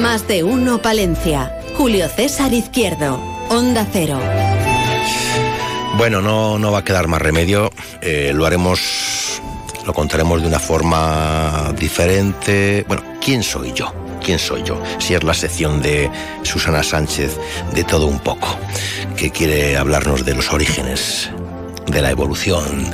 Más de uno Palencia. Julio César Izquierdo. Onda Cero. Bueno, no, no va a quedar más remedio. Eh, lo haremos, lo contaremos de una forma diferente. Bueno, ¿quién soy yo? ¿Quién soy yo? Si es la sección de Susana Sánchez de todo un poco, que quiere hablarnos de los orígenes, de la evolución,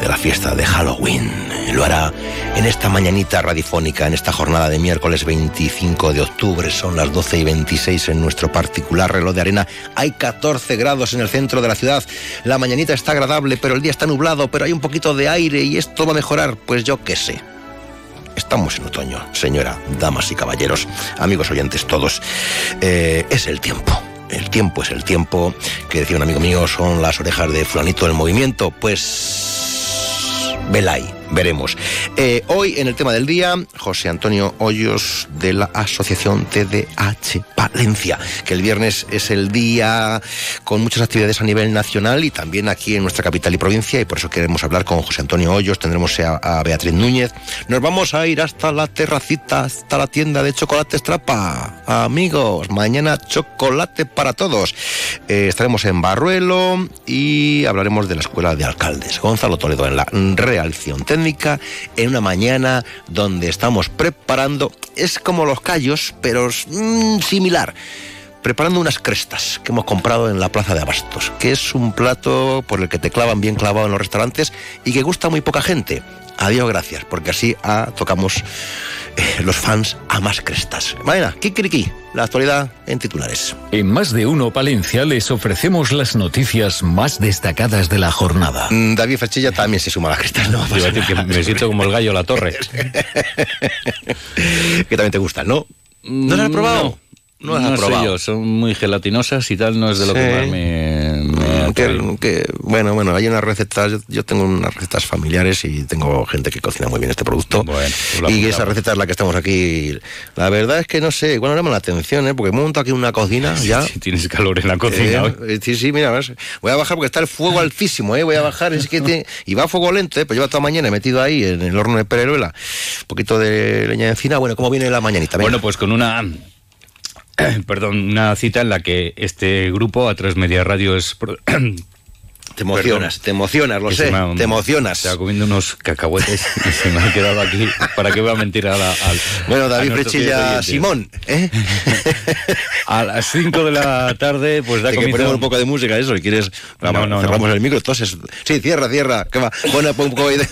de la fiesta de Halloween. Lo hará en esta mañanita radiofónica, en esta jornada de miércoles 25 de octubre. Son las 12 y 26 en nuestro particular reloj de arena. Hay 14 grados en el centro de la ciudad. La mañanita está agradable, pero el día está nublado, pero hay un poquito de aire y esto va a mejorar. Pues yo qué sé. Estamos en otoño, señora, damas y caballeros, amigos oyentes todos. Eh, es el tiempo. El tiempo es el tiempo, que decía un amigo mío, son las orejas de fulanito del movimiento. Pues... Velay veremos. Eh, hoy en el tema del día, José Antonio Hoyos de la Asociación TDH Palencia, que el viernes es el día con muchas actividades a nivel nacional y también aquí en nuestra capital y provincia y por eso queremos hablar con José Antonio Hoyos, tendremos a, Beatriz Núñez. Nos vamos a ir hasta la terracita, hasta la tienda de chocolate Strapa. Amigos, mañana chocolate para todos. Eh, estaremos en Barruelo y hablaremos de la Escuela de Alcaldes. Gonzalo Toledo en la realización en una mañana donde estamos preparando, es como los callos, pero mm, similar preparando unas crestas que hemos comprado en la Plaza de Abastos, que es un plato por el que te clavan bien clavado en los restaurantes y que gusta muy poca gente. Adiós, gracias, porque así ah, tocamos eh, los fans a más crestas. Mañana, Kikiriki, la actualidad en titulares. En más de uno Palencia les ofrecemos las noticias más destacadas de la jornada. Mm, David Fachilla también se suma a las crestas, ¿no? me siento como el gallo a la torre. que también te gustan, ¿no? ¿No lo has probado? No, no sé yo, son muy gelatinosas y tal, no es de lo que más me... me que, bueno, bueno, hay unas recetas, yo, tengo unas recetas familiares y tengo gente que cocina muy bien este producto. Bueno, pues y esa receta es la que estamos aquí. La verdad es que no sé, igual no llama la atención, ¿eh? porque monto aquí una cocina ya. Sí, tienes calor en la cocina. Eh, sí, sí, mira, voy a bajar porque está el fuego altísimo, ¿eh? voy a bajar, es que y va a fuego lento, ¿eh? pues lleva toda mañana metido ahí en el horno de Pereruela, un poquito de leña de encina. Bueno, ¿cómo viene la mañanita? Bueno, pues con una perdón, una cita en la que este grupo, a tres Media Radio, es Te emocionas, te emocionas, lo sé, te emocionas. Estaba comiendo unos cacahuetes y se me ha quedado aquí. ¿Para qué voy a mentir a la, al, Bueno, David Frechilla Simón, ¿eh? A las 5 de la tarde, pues da comienzo... que ponemos un poco de música, eso, si quieres, no, no, cerramos el micro, entonces... Sí, cierra, cierra, que va, bueno, un poco de...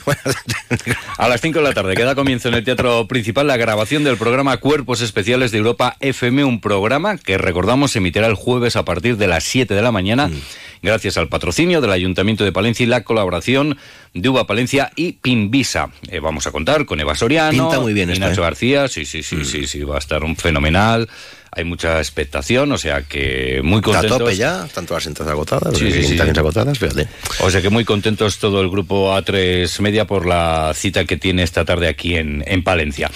A las 5 de la tarde queda comienzo en el Teatro Principal la grabación del programa Cuerpos Especiales de Europa FM, un programa que recordamos emitirá el jueves a partir de las 7 de la mañana. Mm gracias al patrocinio del Ayuntamiento de Palencia y la colaboración de Uva Palencia y Pinvisa. Eh, vamos a contar con Eva Soriano, Pinta muy bien y Nacho ¿eh? García, sí, sí, sí, mm. sí, sí, va a estar un fenomenal. Hay mucha expectación, o sea que muy contentos. a tope ya, están todas las entradas agotadas, sí, sí, sí. agotadas, fíjate. O sea que muy contentos todo el grupo A3 Media por la cita que tiene esta tarde aquí en, en Palencia.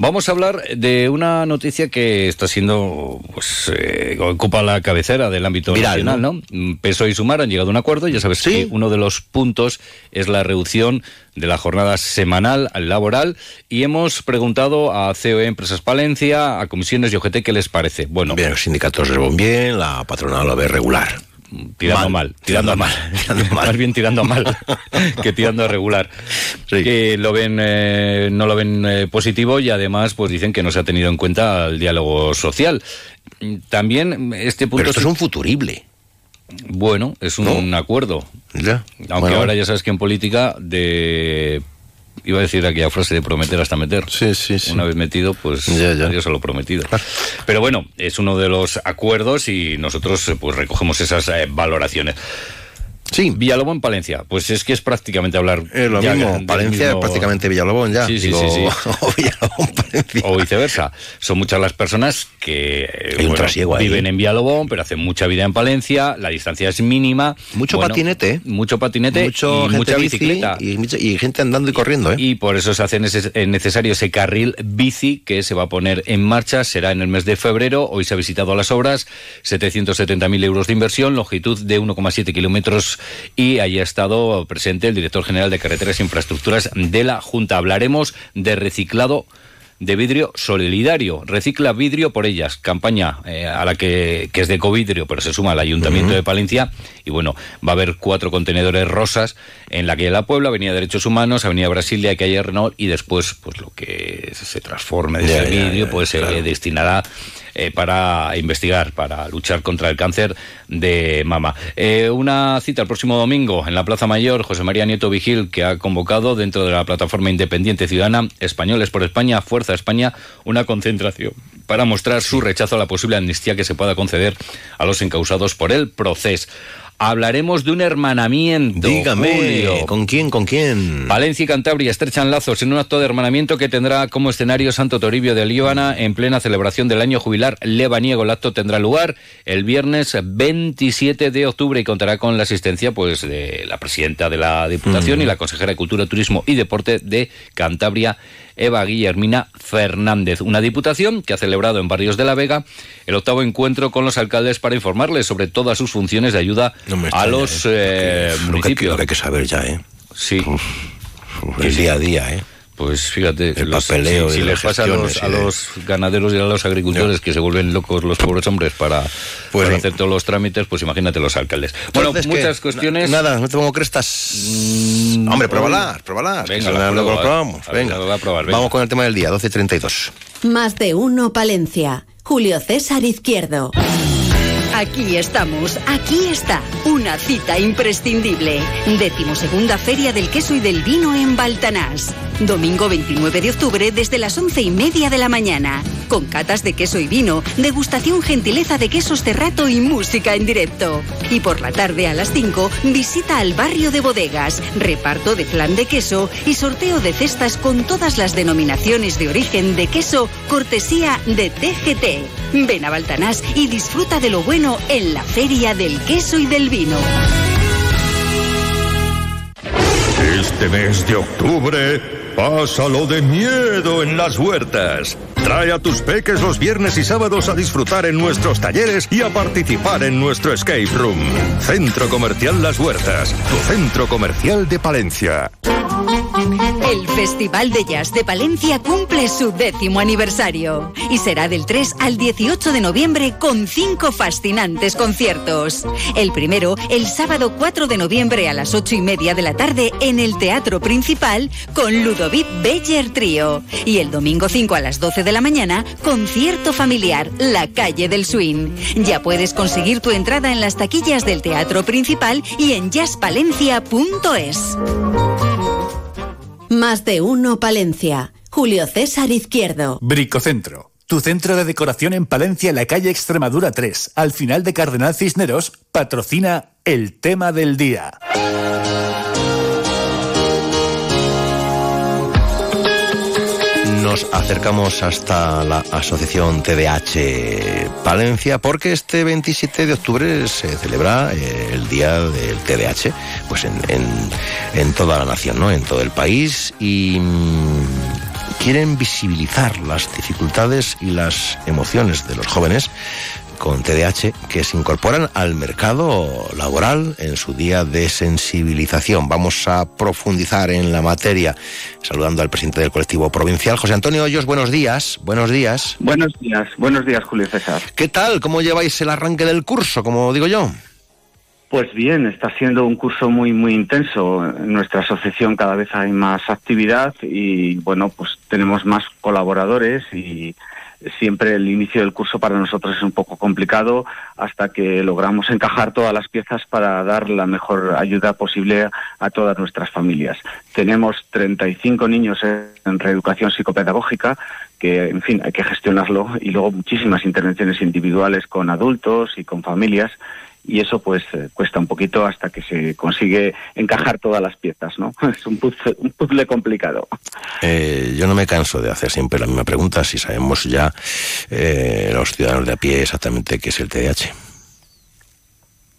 Vamos a hablar de una noticia que está siendo, pues, eh, ocupa la cabecera del ámbito nacional, ¿no? Mm, PSOE y Sumar han llegado a un acuerdo, ya sabes que uno de los puntos es la reducción de la jornada semanal laboral. Y hemos preguntado a COE Empresas Palencia, a comisiones y OGT qué les parece. Bueno, bien, los sindicatos lo ven bien, la patronal lo ve regular tirando mal, tirando, mal, más bien tirando mal que tirando a regular. Que lo ven, eh, no lo ven eh, positivo y además, pues dicen que no se ha tenido en cuenta el diálogo social. También este punto. Pero esto es un futurible. Bueno, es un acuerdo. Ya. Aunque ahora ya sabes que en política de iba a decir aquella frase de prometer hasta meter. Sí, sí, sí. Una vez metido, pues ya, ya. adiós a lo prometido. Pero bueno, es uno de los acuerdos y nosotros pues recogemos esas eh, valoraciones. Sí. Villalobón en Palencia. Pues es que es prácticamente hablar. Es lo mismo. Palencia mismo- es prácticamente Villalobón ya. Sí, sí, Digo, sí, sí. o Villalobón, Palencia. O viceversa. Son muchas las personas que eh, ahí. viven en Villalobón, pero hacen mucha vida en Palencia, la distancia es mínima. Mucho Bueno, patinete, ¿eh? Mucho patinete Mucho y mucha bici bicicleta. Y, gente andando y corriendo, ¿eh? Y por eso se hace neces- eh, necesario ese carril bici que se va a poner en marcha. Será en el mes de febrero. Hoy se ha visitado las obras. 770.000 euros de inversión, longitud de 1,7 kilómetros. Y ahí ha estado presente el director general de Carreteras e Infraestructuras de la Junta. Hablaremos de reciclado de vidrio solidario. Recicla vidrio por ellas. Campaña eh, a la que, que es de Ecovidrio, pero se suma al Ayuntamiento de Palencia. Y bueno, va a haber cuatro contenedores rosas en la calle de la Puebla, Avenida Derechos Humanos, Avenida Brasilia, calle Renault. Y después, pues lo que se transforme de ese vidrio, ya, pues se claro. destinará eh, para investigar, para luchar contra el cáncer de mama. Eh, una cita el próximo domingo en la Plaza Mayor, José María Nieto Vigil, que ha convocado dentro de la plataforma independiente ciudadana Españoles por España, Fuerza España, una concentración para mostrar su rechazo a la posible amnistía que se pueda conceder a los encausados por el proceso. Hablaremos de un hermanamiento. Dígame, Julio. ¿con quién, con quién? Valencia y Cantabria estrechan lazos en un acto de hermanamiento que tendrá como escenario Santo Toribio de Líbana en plena celebración del año jubilar lebaniego. El acto tendrá lugar el viernes 27 de octubre y contará con la asistencia pues de la presidenta de la Diputación y la consejera de Cultura, Turismo y Deporte de Cantabria, Eva Guillermina Fernández. Una diputación que ha celebrado en Barrios de la Vega el octavo encuentro con los alcaldes para informarles sobre todas sus funciones de ayuda No a los ¿eh? eh, Lo que- municipios. Lo que hay que saber ya, ¿eh? Sí. Uf, el día a día, ¿eh? Pues fíjate, El los- papeleo si, y si las les pasa a los, a de- los ganaderos y a los agricultores que se vuelven locos los pobres hombres para, Pues para sí. hacer todos los trámites, pues imagínate los alcaldes. Bueno, muchas cuestiones. Na- Nada, no te pongo crestas. Hombre, pruébalas, pruébalas. Venga, la lo eh. probamos. A ver, Venga, la probar, venga. Vamos con el tema del día, 12.32. Más de uno Palencia. Julio César Izquierdo. Aquí estamos, aquí está, una cita imprescindible. Decimosegunda Feria del Queso y del Vino en Baltanás. Domingo 29 de octubre desde las once y media de la mañana. Con catas de queso y vino, degustación gentileza de quesos cerrato y música en directo. Y por la tarde a las 5, visita al barrio de bodegas, reparto de flan de queso y sorteo de cestas con todas las denominaciones de origen de queso, cortesía de TGT. Ven a Baltanás y disfruta de lo bueno en la Feria del Queso y del Vino. Este mes de octubre, pásalo de miedo en las huertas. Trae a tus peques los viernes y sábados a disfrutar en nuestros talleres y a participar en nuestro escape room. Centro Comercial Las Huertas, tu centro comercial de Palencia. El Festival de Jazz de Palencia cumple su décimo aniversario y será del 3 al 18 de noviembre con cinco fascinantes conciertos. El primero, el sábado 4 de noviembre a las 8 y media de la tarde en el Teatro Principal con Ludovic Beller Trío. Y el domingo 5 a las 12 de la mañana, concierto familiar, La Calle del Swing. Ya puedes conseguir tu entrada en las taquillas del Teatro Principal y en jazzpalencia.es. Más de uno Palencia. Julio César Izquierdo. Bricocentro. Tu centro de decoración en Palencia, en la calle Extremadura 3, al final de Cardenal Cisneros, patrocina el tema del día. Nos acercamos hasta la asociación TDH Palencia porque este 27 de octubre se celebra eh, el día del TDH pues en, en- toda la nación, ¿no? en todo el país y mm, quieren visibilizar las dificultades y las emociones de los jóvenes con TDAH que se incorporan al mercado laboral en su día de sensibilización. Vamos a profundizar en la materia saludando al presidente del colectivo provincial, José Antonio Hoyos. Buenos días, buenos días. Buenos días, buenos días Julio César. ¿Qué tal? ¿Cómo lleváis el arranque del curso, como digo yo? Pues bien, está siendo un curso muy muy intenso. En nuestra asociación cada vez hay más actividad y bueno, pues tenemos más colaboradores y siempre el inicio del curso para nosotros es un poco complicado hasta que logramos encajar todas las piezas para dar la mejor ayuda posible a todas nuestras familias. Tenemos 35 niños en reeducación psicopedagógica que, en fin, hay que gestionarlo y luego muchísimas intervenciones individuales con adultos y con familias y eso pues eh, cuesta un poquito hasta que se consigue encajar todas las piezas, ¿no? Es un puzzle, un puzzle complicado. Eh, yo no me canso de hacer siempre la misma pregunta, si sabemos ya eh, los ciudadanos de a pie exactamente qué es el TDAH.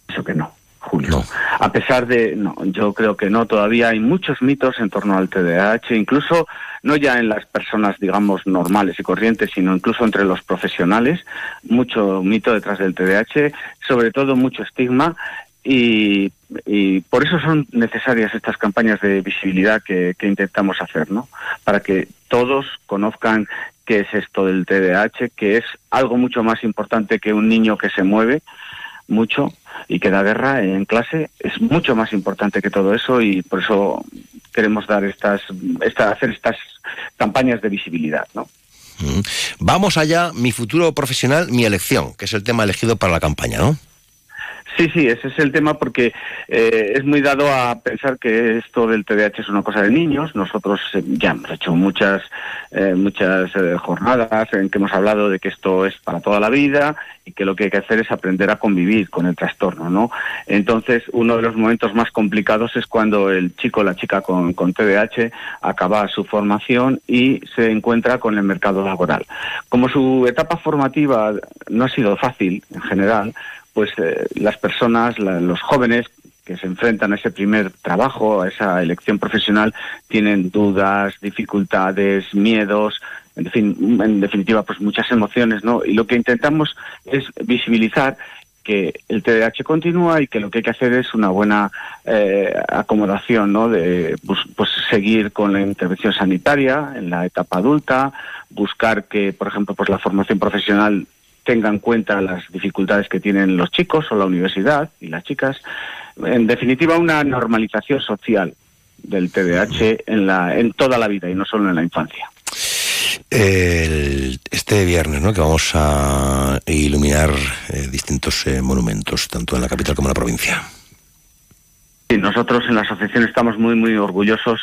Eso que no. Julio. A pesar de, no, yo creo que no, todavía hay muchos mitos en torno al TDAH, incluso no ya en las personas, digamos, normales y corrientes, sino incluso entre los profesionales, mucho mito detrás del TDAH, sobre todo mucho estigma. Y, por eso son necesarias estas campañas de visibilidad que, que intentamos hacer, ¿no? Para que todos conozcan qué es esto del TDAH, que es algo mucho más importante que un niño que se mueve mucho y que la guerra en clase es mucho más importante que todo eso y por eso queremos dar estas, esta, hacer estas campañas de visibilidad, ¿no? Vamos allá, mi futuro profesional, mi elección, que es el tema elegido para la campaña, ¿no? Sí, sí, ese es el tema porque eh, es muy dado a pensar que esto del TDAH es una cosa de niños. Nosotros eh, ya hemos hecho muchas, eh, muchas jornadas en que hemos hablado de que esto es para toda la vida y que lo que hay que hacer es aprender a convivir con el trastorno, ¿no? Entonces, uno de los momentos más complicados es cuando el chico o la chica con, con TDAH acaba su formación y se encuentra con el mercado laboral. Como su etapa formativa no ha sido fácil en general, pues eh, las personas, los jóvenes que se enfrentan a ese primer trabajo, a esa elección profesional, tienen dudas, dificultades, miedos, en fin, en definitiva, pues muchas emociones, ¿no? Y lo que intentamos es visibilizar que el TDAH continúa y que lo que hay que hacer es una buena eh, acomodación, ¿no? De pues, pues, seguir con la intervención sanitaria en la etapa adulta, buscar que, por ejemplo, pues la formación profesional tenga en cuenta las dificultades que tienen los chicos o la universidad y las chicas. En definitiva, una normalización social del TDAH en, la, en toda la vida y no solo en la infancia. este viernes, ¿no? Que vamos a iluminar eh, distintos eh, monumentos, tanto en la capital como en la provincia. Sí, nosotros en la asociación estamos muy, muy orgullosos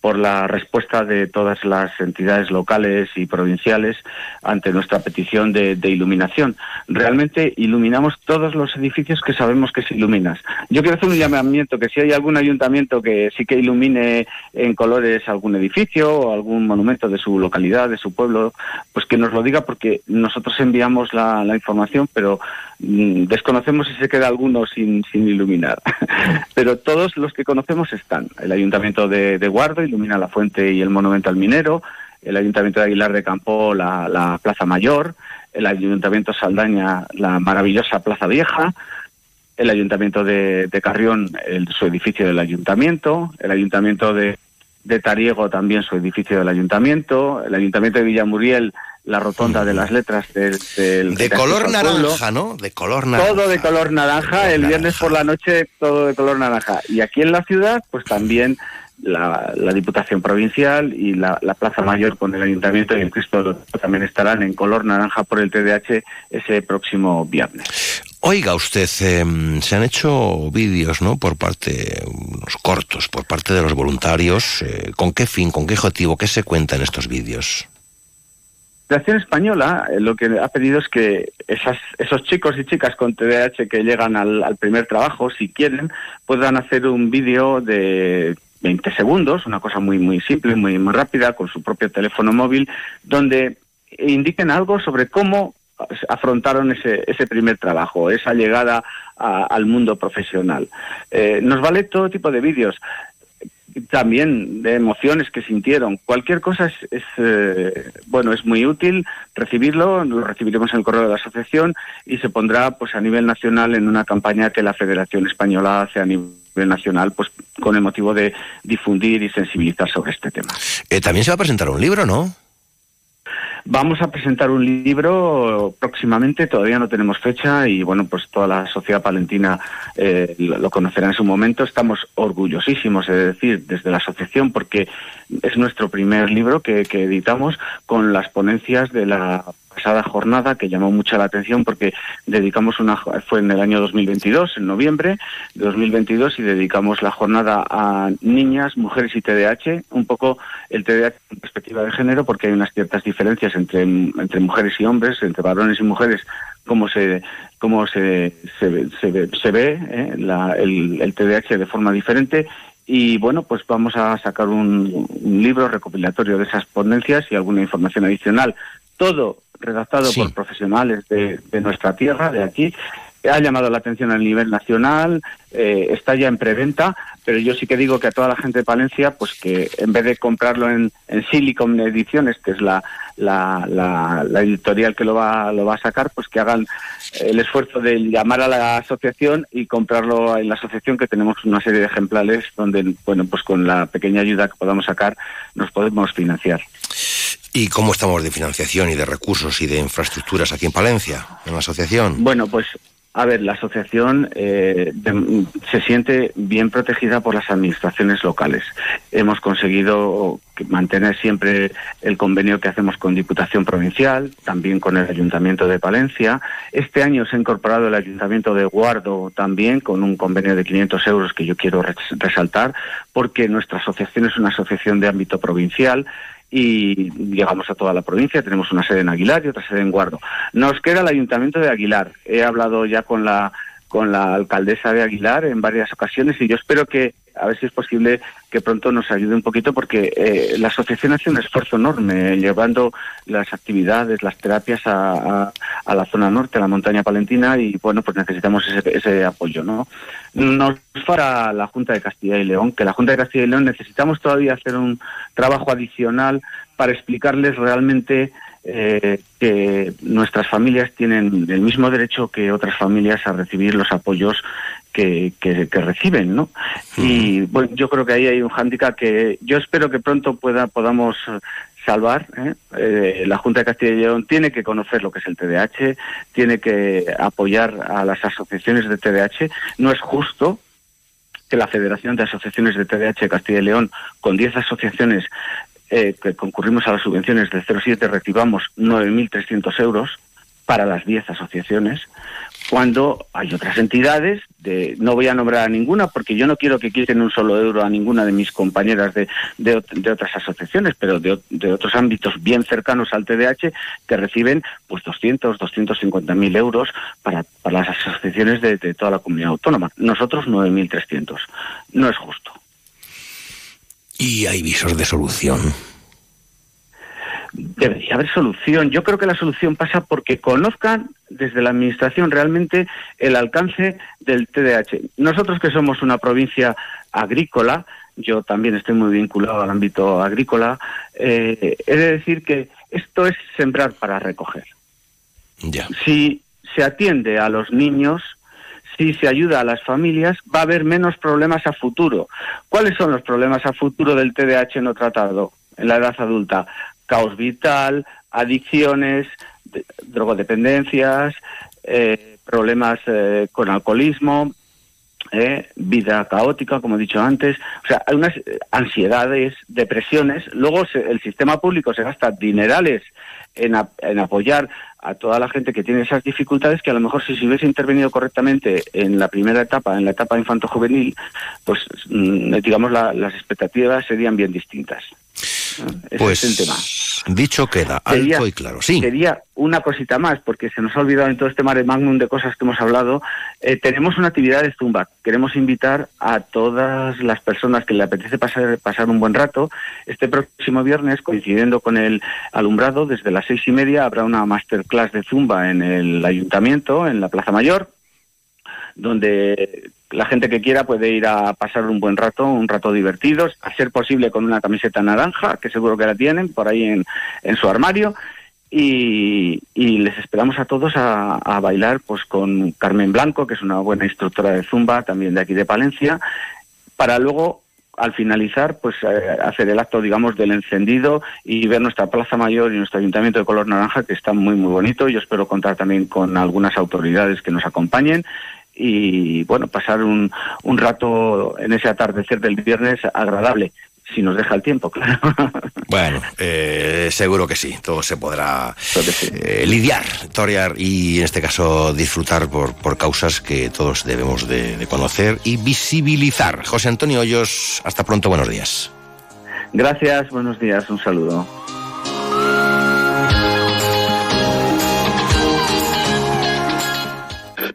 por la respuesta de todas las entidades locales y provinciales ante nuestra petición de, iluminación. Realmente iluminamos todos los edificios que sabemos que se iluminan. Yo quiero hacer un llamamiento que si hay algún ayuntamiento que sí que ilumine en colores algún edificio o algún monumento de su localidad, de su pueblo, pues que nos lo diga porque nosotros enviamos la, información, pero mm, desconocemos si se queda alguno sin, sin iluminar. pero todos los que conocemos están. El ayuntamiento de, de Guardo ilumina la fuente y el monumento al minero, el Ayuntamiento de Aguilar de Campo la, Plaza Mayor, el Ayuntamiento Saldaña la maravillosa Plaza Vieja, el Ayuntamiento de, Carrión su edificio del Ayuntamiento, el Ayuntamiento de, Tariego también su edificio del Ayuntamiento, el Ayuntamiento de Villamuriel la rotonda de las letras del... de color naranja, ¿no? De color naranja. Todo de color naranja, el viernes por la noche todo de color naranja. Y aquí en la ciudad, pues también la, Diputación Provincial y la, Plaza Mayor con el Ayuntamiento y el Cristo también estarán en color naranja por el TDH ese próximo viernes. Oiga usted, em, se han hecho vídeos, ¿no? Por parte, unos cortos, por parte de los voluntarios. Eh, ¿Con qué fin, con qué objetivo, qué se cuenta en estos vídeos? La Acción Española eh, lo que ha pedido es que esas, esos chicos y chicas con TDAH que llegan al, al primer trabajo, si quieren, puedan hacer un vídeo de 20 segundos, una cosa muy muy simple, muy muy rápida, con su propio teléfono móvil, donde indiquen algo sobre cómo afrontaron ese, ese primer trabajo, esa llegada al mundo profesional. Eh, nos vale todo tipo de vídeos también de emociones que sintieron. Cualquier cosa es, eh, bueno, es muy útil recibirlo, lo recibiremos en el correo de la asociación y se pondrá pues a nivel nacional en una campaña que la Federación Española hace a nivel nacional pues con el motivo de difundir y sensibilizar sobre este tema. Eh, también se va a presentar un libro, ¿no? Vamos a presentar un libro próximamente, todavía no tenemos fecha y bueno, pues toda la sociedad palentina eh, lo, conocerá en su momento. Estamos orgullosísimos, es decir, desde la asociación, porque es nuestro primer libro que, editamos con las ponencias de la pasada jornada que llamó mucho la atención porque dedicamos una fue en el año 2022 en noviembre de 2022 y dedicamos la jornada a niñas, mujeres y TDAH, un poco el TDAH en perspectiva de género porque hay unas ciertas diferencias entre entre mujeres y hombres, entre varones y mujeres cómo se cómo se, se, se, ve eh, la, el, el TDAH de forma diferente y bueno, pues vamos a sacar un, libro recopilatorio de esas ponencias y alguna información adicional. Todo redactado por profesionales de, de, nuestra tierra, de aquí. Ha llamado la atención a nivel nacional, eh, está ya en preventa, pero yo sí que digo que a toda la gente de Palencia, pues que en vez de comprarlo en, en Silicon Ediciones, que es la, la, la, editorial que lo va, lo va a sacar, pues que hagan el esfuerzo de llamar a la asociación y comprarlo en la asociación, que tenemos una serie de ejemplares donde, bueno, pues con la pequeña ayuda que podamos sacar nos podemos financiar. ¿Y cómo estamos de financiación y de recursos y de infraestructuras aquí en Palencia, en la asociación? Bueno, pues a ver, la asociación eh, se siente bien protegida por las administraciones locales. Hemos conseguido mantener siempre el convenio que hacemos con Diputación Provincial, también con el Ayuntamiento de Palencia. Este año se ha incorporado el Ayuntamiento de Guardo también con un convenio de 500 euros que yo quiero resaltar, porque nuestra asociación es una asociación de ámbito provincial y llegamos a toda la provincia. Tenemos una sede en Aguilar y otra sede en Guardo. Nos queda el Ayuntamiento de Aguilar. He hablado ya con la con la alcaldesa de Aguilar en varias ocasiones y yo espero que a ver si es posible que pronto nos ayude un poquito porque eh, la asociación hace un esfuerzo enorme llevando las actividades, las terapias a, a, la zona norte, a la montaña palentina y bueno, pues necesitamos ese, ese apoyo, ¿no? Nos para la Junta de Castilla y León, que la Junta de Castilla y León necesitamos todavía hacer un trabajo adicional para explicarles realmente eh, que nuestras familias tienen el mismo derecho que otras familias a recibir los apoyos que, que, reciben, ¿no? Y bueno, yo creo que ahí hay un hándicap que yo espero que pronto pueda podamos salvar. ¿eh? Eh, la Junta de Castilla y León tiene que conocer lo que es el TDAH, tiene que apoyar a las asociaciones de TDAH. No es justo que la Federación de Asociaciones de TDAH de Castilla y León, con 10 asociaciones eh, que concurrimos a las subvenciones del 07 recibamos 9.300 euros para las 10 asociaciones, cuando hay otras entidades, de, no voy a nombrar a ninguna porque yo no quiero que quiten un solo euro a ninguna de mis compañeras de, de, de otras asociaciones, pero de, otros ámbitos bien cercanos al TDAH que reciben pues 200, 250 mil euros para, para las asociaciones de, de toda la comunidad autónoma. Nosotros 9.300. No es justo. ¿Y hay visos de solución? Debería haber solución. Yo creo que la solución pasa porque conozcan desde la Administración realmente el alcance del TDAH. Nosotros que somos una provincia agrícola, yo también estoy muy vinculado al ámbito agrícola, eh, he de decir que esto es sembrar para recoger. Ya. Si se atiende a los niños, si se ayuda a las familias, va a haber menos problemas a futuro. ¿Cuáles son los problemas a futuro del TDAH no tratado en la edad adulta? Caos vital, adicciones, drogodependencias, eh, problemas eh, con alcoholismo, eh, vida caótica, como he dicho antes, o sea, hay unas ansiedades, depresiones. Luego el sistema público se gasta dinerales en, en, apoyar a toda la gente que tiene esas dificultades que a lo mejor si se hubiese intervenido correctamente en la primera etapa, en la etapa infanto-juvenil, pues mm, digamos las expectativas serían bien distintas. pues el tema. Dicho queda, alto y claro. Sí. Sería una cosita más, porque se nos ha olvidado en todo este mare magnum de cosas que hemos hablado. Eh, tenemos una actividad de Zumba. Queremos invitar a todas las personas que le apetece pasar, pasar un buen rato. Este próximo viernes, coincidiendo con el alumbrado, desde las seis y media habrá una masterclass de Zumba en el ayuntamiento, en la Plaza Mayor, donde la gente que quiera puede ir a pasar un buen rato, un rato divertido, a ser posible con una camiseta naranja, que seguro que la tienen por ahí en, su armario, y, les esperamos a todos a, a, bailar pues con Carmen Blanco, que es una buena instructora de Zumba, también de aquí de Palencia, para luego al finalizar, pues eh, hacer el acto, digamos, del encendido y ver nuestra Plaza Mayor y nuestro Ayuntamiento de color naranja, que está muy, muy bonito. Yo espero contar también con algunas autoridades que nos acompañen y, bueno, pasar un, un rato en ese atardecer del viernes agradable. si nos deja el tiempo, claro. Bueno, eh, seguro que sí, todo se podrá eh, lidiar, torear y en este caso disfrutar por, por causas que todos debemos de, de conocer y visibilizar. José Antonio Hoyos, hasta pronto, buenos días. Gracias, buenos días, un saludo.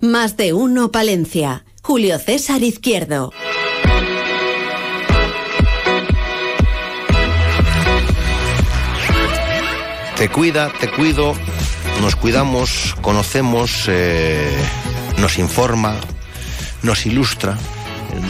Más de uno Palencia. Julio César Izquierdo. Te cuida, te cuido, nos cuidamos, conocemos, eh, nos informa, nos ilustra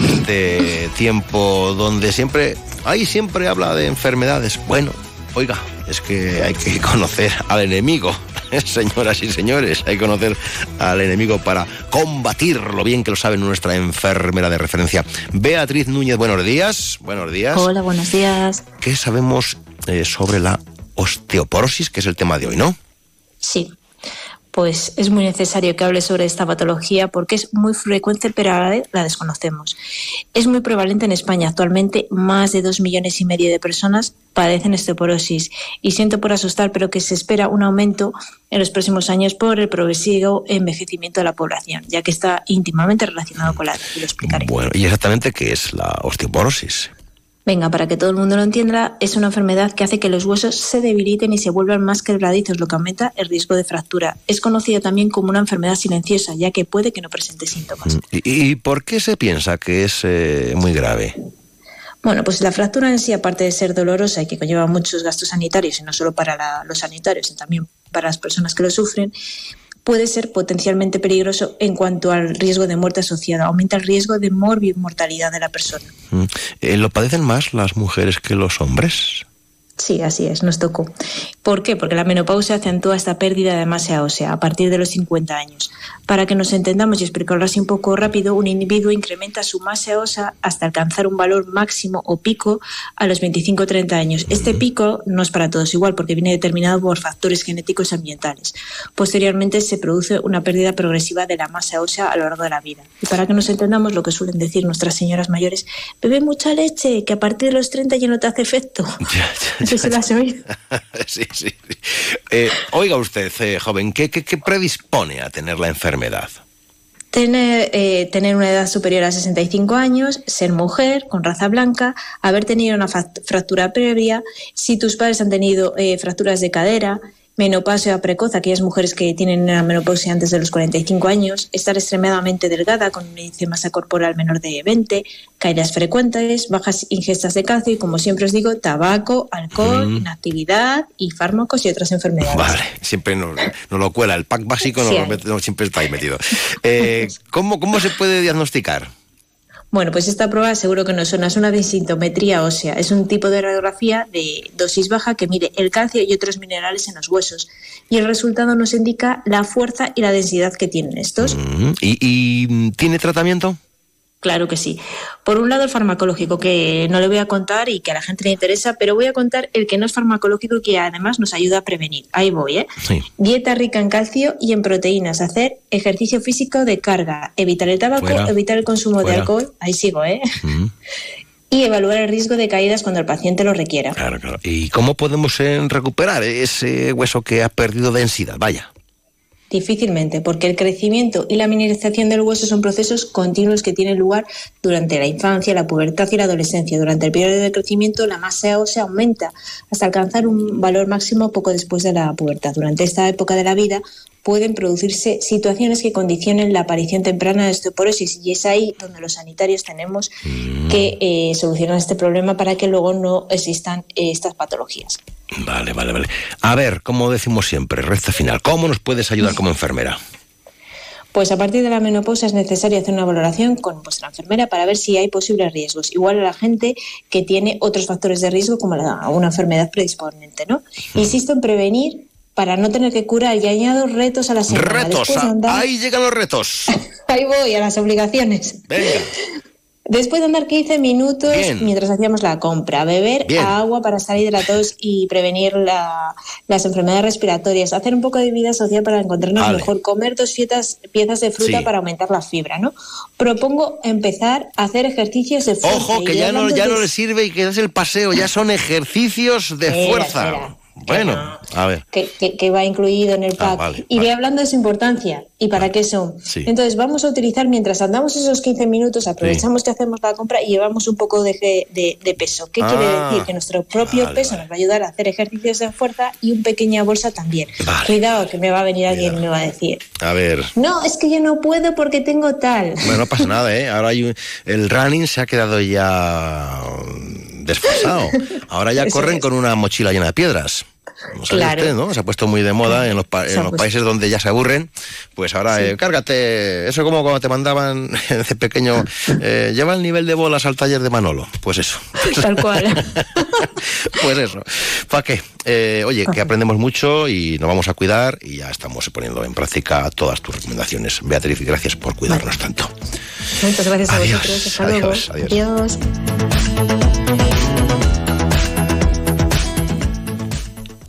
este tiempo donde siempre, ahí siempre habla de enfermedades. Bueno, oiga, es que hay que conocer al enemigo, señoras y señores, hay que conocer al enemigo para combatirlo bien que lo sabe nuestra enfermera de referencia. Beatriz Núñez, buenos días. Buenos días. Hola, buenos días. ¿Qué sabemos eh, sobre la osteoporosis, que es el tema de hoy, no? Sí, pues es muy necesario que hable sobre esta patología porque es muy frecuente pero a la vez la desconocemos. Es muy prevalente en España. Actualmente más de dos millones y medio de personas padecen osteoporosis y siento por asustar pero que se espera un aumento en los próximos años por el progresivo envejecimiento de la población, ya que está íntimamente relacionado con la edad y lo explicaré. Bueno, ¿y exactamente qué es la osteoporosis? Venga, para que todo el mundo lo entienda, es una enfermedad que hace que los huesos se debiliten y se vuelvan más quebradizos, lo que aumenta el riesgo de fractura. Es conocida también como una enfermedad silenciosa, ya que puede que no presente síntomas. ¿Y, y por qué se piensa que es eh, muy grave? Bueno, pues la fractura en sí, aparte de ser dolorosa y que conlleva muchos gastos sanitarios, y no solo para la- los sanitarios, sino también para las personas que lo sufren, puede ser potencialmente peligroso en cuanto al riesgo de muerte asociado. Aumenta el riesgo de mortalidad de la persona. Mm, eh, ¿Lo padecen más las mujeres que los hombres? Sí, así es, nos tocó. ¿Por qué? Porque la menopausia acentúa esta pérdida de masa ósea a partir de los 50 años. Para que nos entendamos y explicarlo así un poco rápido, un individuo incrementa su masa ósea hasta alcanzar un valor máximo o pico a los 25-30 años. Este pico no es para todos igual porque viene determinado por factores genéticos y ambientales. Posteriormente se produce una pérdida progresiva de la masa ósea a lo largo de la vida. Y para que nos entendamos lo que suelen decir nuestras señoras mayores, bebe mucha leche, que a partir de los 30 ya no te hace efecto. Eso se sí, sí. sí. Eh, oiga usted, eh, joven, ¿qué, qué, qué predispone a tener la enfermedad? Tener, eh, tener una edad superior a 65 años, ser mujer, con raza blanca, haber tenido una fractura previa, si tus padres han tenido fracturas de cadera, menopausia precoz, aquellas mujeres que tienen una menopausia antes de los 45 años, estar extremadamente delgada con un índice de masa corporal menor de 20, caídas frecuentes, bajas ingestas de calcio y, como siempre os digo, tabaco, alcohol, Mm. inactividad y fármacos y otras enfermedades. Vale, siempre nos, nos lo cuela. El pack básico nos Sí lo hay. mete- no, siempre está ahí metido. Eh, ¿cómo, ¿Cómo se puede diagnosticar? Bueno, pues esta prueba seguro que no suena, es una densitometría ósea. Es un tipo de radiografía de dosis baja que mide el calcio y otros minerales en los huesos. Y el resultado nos indica la fuerza y la densidad que tienen estos. Mm, ¿Y, mm, tiene tratamiento? Claro que sí. Por un lado el farmacológico, que no le voy a contar y que a la gente le interesa, pero voy a contar el que no es farmacológico y que además nos ayuda a prevenir. Ahí voy, ¿eh? Sí. Dieta rica en calcio y en proteínas, hacer ejercicio físico de carga, evitar el tabaco, Fuera. evitar el consumo Fuera. de alcohol, ahí sigo, ¿eh? Mm, Y evaluar el riesgo de caídas cuando el paciente lo requiera. claro, claro. ¿Y cómo podemos eh, recuperar ese hueso que ha perdido densidad? Vaya. Difícilmente, porque el crecimiento y la mineralización del hueso son procesos continuos que tienen lugar durante la infancia, la pubertad y la adolescencia. Durante el periodo de crecimiento, la masa ósea aumenta hasta alcanzar un valor máximo poco después de la pubertad. Durante esta época de la vida pueden producirse situaciones que condicionen la aparición temprana de osteoporosis y es ahí donde los sanitarios tenemos que eh, solucionar este problema para que luego no existan eh, estas patologías. Vale, vale, vale. A ver, como decimos siempre, recta final, ¿cómo nos puedes ayudar como enfermera? Pues a partir de la menopausa es necesario hacer una valoración con vuestra enfermera para ver si hay posibles riesgos. Igual a la gente que tiene otros factores de riesgo como la, una enfermedad predisponente, ¿no? Insisto en prevenir para no tener que curar y añado retos a la semana. Retos, ahí llegan los retos. ahí voy, a las obligaciones. Venga. Después de andar 15 minutos mientras hacíamos la compra, beber agua para estar hidratados y prevenir las enfermedades respiratorias, hacer un poco de vida social para encontrarnos mejor, comer dos piezas, piezas de fruta para aumentar la fibra, ¿no? Propongo empezar a hacer ejercicios de fuerza. Ojo, que ya no, ya no le sirve y que es el paseo, ya son ejercicios de fuerza. Bueno, a ver. Que, va incluido en el ah, pack. y Iré hablando de su importancia y para qué son. Entonces, vamos a utilizar, mientras andamos esos 15 minutos, aprovechamos que hacemos la compra y llevamos un poco de, de, peso. ¿Qué quiere ah, decir? Que nuestro propio peso nos va a ayudar a hacer ejercicios de fuerza y una pequeña bolsa también. Cuidado, que me va a venir alguien y me va a decir. A ver. No, es que yo no puedo porque tengo tal. Bueno, no pasa nada, ¿eh? Ahora hay el running se ha quedado ya desfasado. Ahora ya corren con una mochila llena de piedras. Claro. ¿no? Se ha puesto muy de moda en los, países donde ya se aburren. Pues ahora, eh, cárgate. Eso como cuando te mandaban de pequeño, eh, lleva el nivel de bolas al taller de Manolo. Pues eso. Tal cual. pues eso. ¿Para qué? Eh, oye, que aprendemos mucho y nos vamos a cuidar y ya estamos poniendo en práctica todas tus recomendaciones. Beatriz, gracias por cuidarnos tanto. Muchas gracias a vosotros. Hasta luego. adiós.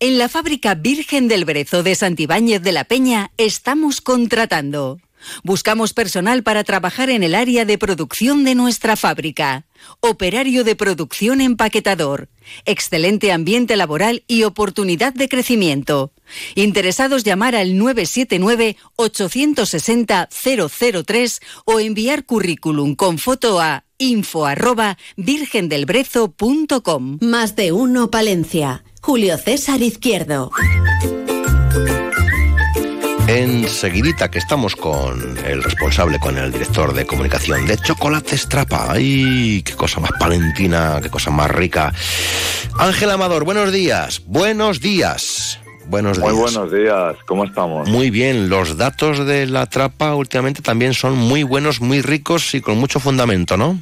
En la fábrica Virgen del Brezo de Santibáñez de la Peña estamos contratando. Buscamos personal para trabajar en el área de producción de nuestra fábrica. Operario de producción empaquetador. Excelente ambiente laboral y oportunidad de crecimiento. Interesados llamar al 979-860-003 o enviar currículum con foto a info arroba virgendelbrezo.com. Más de uno Palencia. Julio César Izquierdo. Enseguidita que estamos con el responsable, con el director de comunicación de Chocolate Strapa. ¡Ay, qué cosa más palentina, qué cosa más rica! Ángel Amador, buenos días, buenos días. Buenos días. Muy buenos días, ¿cómo estamos? Muy bien, los datos de la trapa últimamente también son muy buenos, muy ricos y con mucho fundamento, ¿no?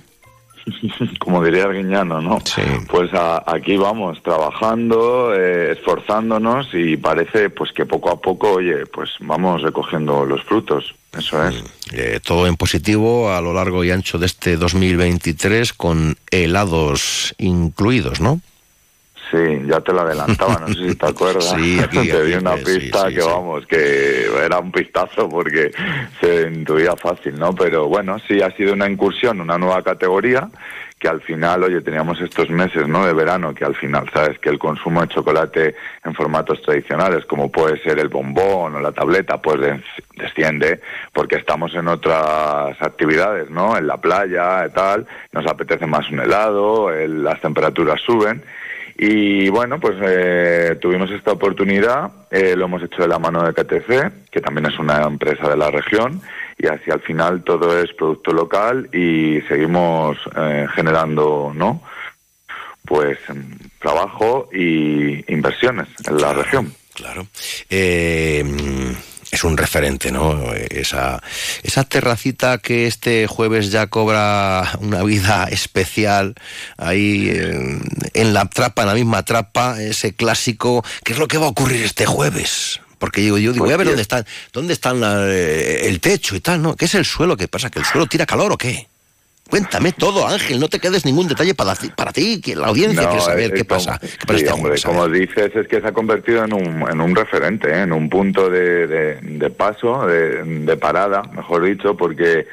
como diría el guiñano, ¿no? Sí. Pues aquí vamos, trabajando, eh, esforzándonos y parece pues que poco a poco, oye, pues vamos recogiendo los frutos. Eso es. Mm, eh, todo en positivo a lo largo y ancho de este 2023 con helados incluidos, ¿no? Sí, ya te lo adelantaba, no sé si te acuerdas. Sí, aquí, te di una pista que vamos, que era un pistazo porque se intuía fácil, ¿no? Pero bueno, sí ha sido una incursión, una nueva categoría que al final, oye, teníamos estos meses, ¿no? De verano, que al final, sabes, que el consumo de chocolate en formatos tradicionales, como puede ser el bombón o la tableta, pues desciende porque estamos en otras actividades, ¿no? En la playa y tal, nos apetece más un helado, las temperaturas suben y bueno, pues eh, tuvimos esta oportunidad, eh, lo hemos hecho de la mano de KTC, que también es una empresa de la región, y así al final todo es producto local y seguimos eh, generando, ¿no? Pues trabajo y inversiones en la región. Claro es un referente, ¿no? Esa, esa terracita que este jueves ya cobra una vida especial ahí en, la trapa, en la misma trapa, ese clásico, ¿qué es lo que va a ocurrir este jueves? Porque yo, yo digo, voy a ver dónde están, dónde están eh, el techo y tal, ¿no? ¿Qué es el suelo? ¿Qué pasa? ¿Que el suelo tira calor o qué? Cuéntame todo, Ángel, no te quedes ningún detalle para, para ti, que la audiencia quiere saber qué pasa. como dices, es que se ha convertido en un, en un referente, ¿eh? en un punto de, de, paso, de, de, parada, mejor dicho, porque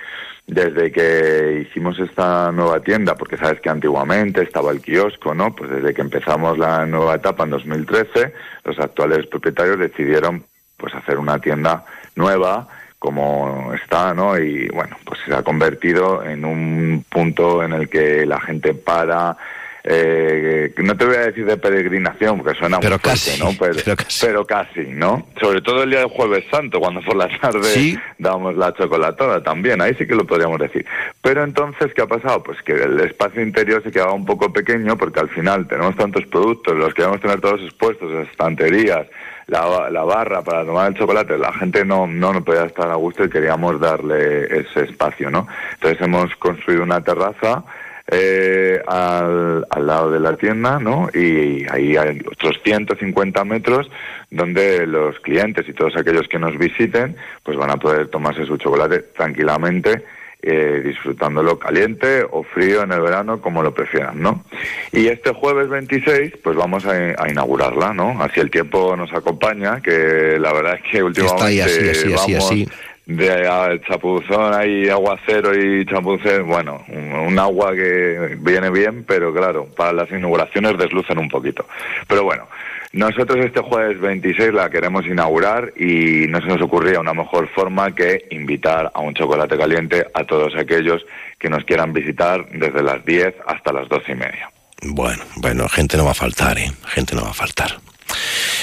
desde que hicimos esta nueva tienda, porque sabes que antiguamente estaba el kiosco, ¿no? Pues desde que empezamos la nueva etapa en 2013, los actuales propietarios decidieron pues hacer una tienda nueva como está, ¿no? Y bueno, pues se ha convertido en un punto en el que la gente para, eh, no te voy a decir de peregrinación, porque suena pero muy fuerte, casi, ¿no? Pero, pero casi. ¿no? Sobre todo el día del Jueves Santo, cuando por la tarde damos la chocolatada también, ahí sí que lo podríamos decir. Pero entonces, ¿qué ha pasado? Pues que el espacio interior se quedaba un poco pequeño, porque al final tenemos tantos productos, los queremos tener todos expuestos, las estanterías, la, la, barra para tomar el chocolate, la gente no, no, no podía estar a gusto y queríamos darle ese espacio, ¿no? Entonces hemos construido una terraza eh, al, al, lado de la tienda, ¿no? Y ahí hay otros 150 metros donde los clientes y todos aquellos que nos visiten, pues van a poder tomarse su chocolate tranquilamente eh, disfrutándolo caliente o frío en el verano, como lo prefieran, ¿no? Y este jueves 26, pues vamos a, inaugurarla, ¿no? Así el tiempo nos acompaña, que la verdad es que últimamente así, así, así, así de chapuzón hay aguacero y chapuzón, bueno, un, agua que viene bien, pero claro, para las inauguraciones deslucen un poquito. Pero bueno, nosotros este jueves 26 la queremos inaugurar y no se nos ocurría una mejor forma que invitar a un chocolate caliente a todos aquellos que nos quieran visitar desde las 10 hasta las 12 y media. Bueno, bueno, gente no va a faltar, ¿eh? Gente no va a faltar.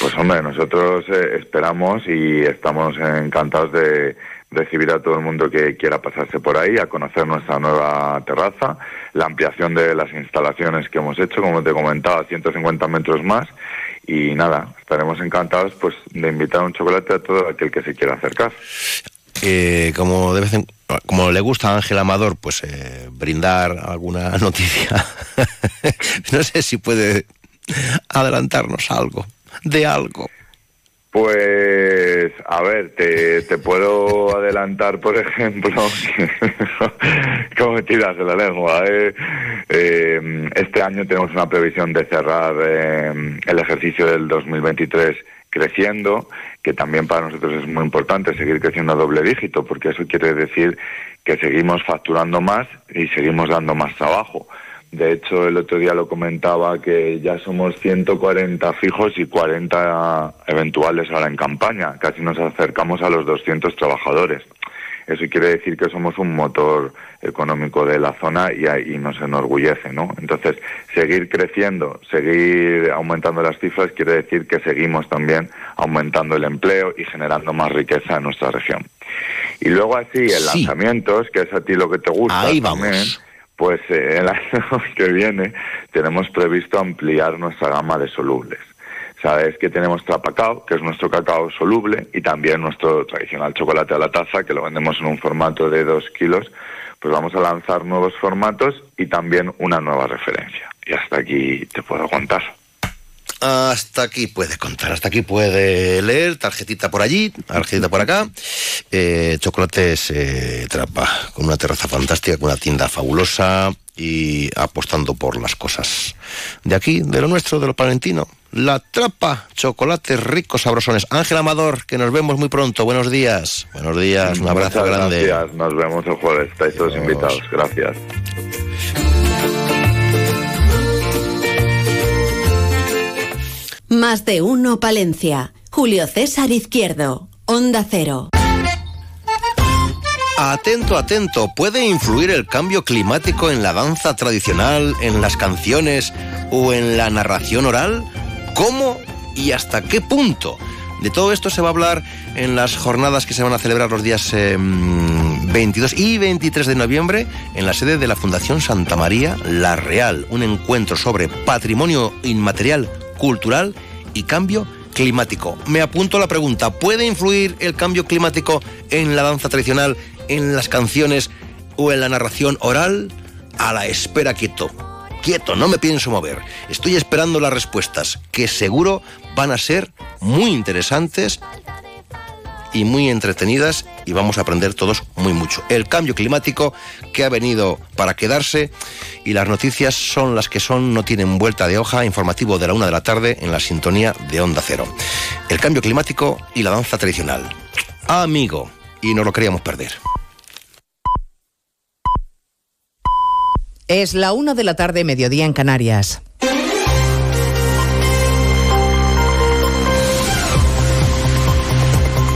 Pues hombre, nosotros eh, esperamos y estamos encantados de recibir a todo el mundo que quiera pasarse por ahí, a conocer nuestra nueva terraza, la ampliación de las instalaciones que hemos hecho, como te comentaba, 150 metros más. Y nada, estaremos encantados pues de invitar un chocolate a todo aquel que se quiera acercar. Eh, como de vez en, como le gusta a Ángel Amador, pues eh, brindar alguna noticia. no sé si puede adelantarnos algo, de algo. Pues, a ver, te, te puedo adelantar, por ejemplo, como me tiras de la lengua. Eh? Eh, este año tenemos una previsión de cerrar eh, el ejercicio del 2023 creciendo, que también para nosotros es muy importante seguir creciendo a doble dígito, porque eso quiere decir que seguimos facturando más y seguimos dando más trabajo. De hecho, el otro día lo comentaba que ya somos 140 fijos y 40 eventuales ahora en campaña. Casi nos acercamos a los 200 trabajadores. Eso quiere decir que somos un motor económico de la zona y, y nos enorgullece, ¿no? Entonces, seguir creciendo, seguir aumentando las cifras quiere decir que seguimos también aumentando el empleo y generando más riqueza en nuestra región. Y luego así, el lanzamientos, que es a ti lo que te gusta Ahí también pues eh, el año que viene tenemos previsto ampliar nuestra gama de solubles. Sabes que tenemos Trapacao, que es nuestro cacao soluble, y también nuestro tradicional chocolate a la taza, que lo vendemos en un formato de dos kilos. Pues vamos a lanzar nuevos formatos y también una nueva referencia. Y hasta aquí te puedo contar. Hasta aquí puede contar, hasta aquí puede leer, tarjetita por allí, tarjetita por acá. Eh, chocolates eh, Trapa, con una terraza fantástica, con una tienda fabulosa y apostando por las cosas de aquí, de lo nuestro, de lo palentino. La Trapa, chocolates ricos, sabrosones. Ángel Amador, que nos vemos muy pronto. Buenos días. Buenos días, un abrazo Muchas grande. Gracias, nos vemos el jueves. Estáis todos invitados. Gracias. Más de uno Palencia. Julio César Izquierdo. Onda Cero. Atento, atento, ¿puede influir el cambio climático en la danza tradicional, en las canciones o en la narración oral? ¿Cómo y hasta qué punto? De todo esto se va a hablar en las jornadas que se van a celebrar los días eh, 22 y 23 de noviembre en la sede de la Fundación Santa María La Real, un encuentro sobre patrimonio inmaterial cultural y cambio climático. Me apunto a la pregunta, ¿puede influir el cambio climático en la danza tradicional, en las canciones o en la narración oral? A la espera quieto. Quieto, no me pienso mover. Estoy esperando las respuestas, que seguro van a ser muy interesantes y muy entretenidas y vamos a aprender todos muy mucho. El cambio climático que ha venido para quedarse y las noticias son las que son, no tienen vuelta de hoja, informativo de la una de la tarde en la sintonía de Onda Cero. El cambio climático y la danza tradicional. Amigo, y no lo queríamos perder. Es la una de la tarde, mediodía en Canarias.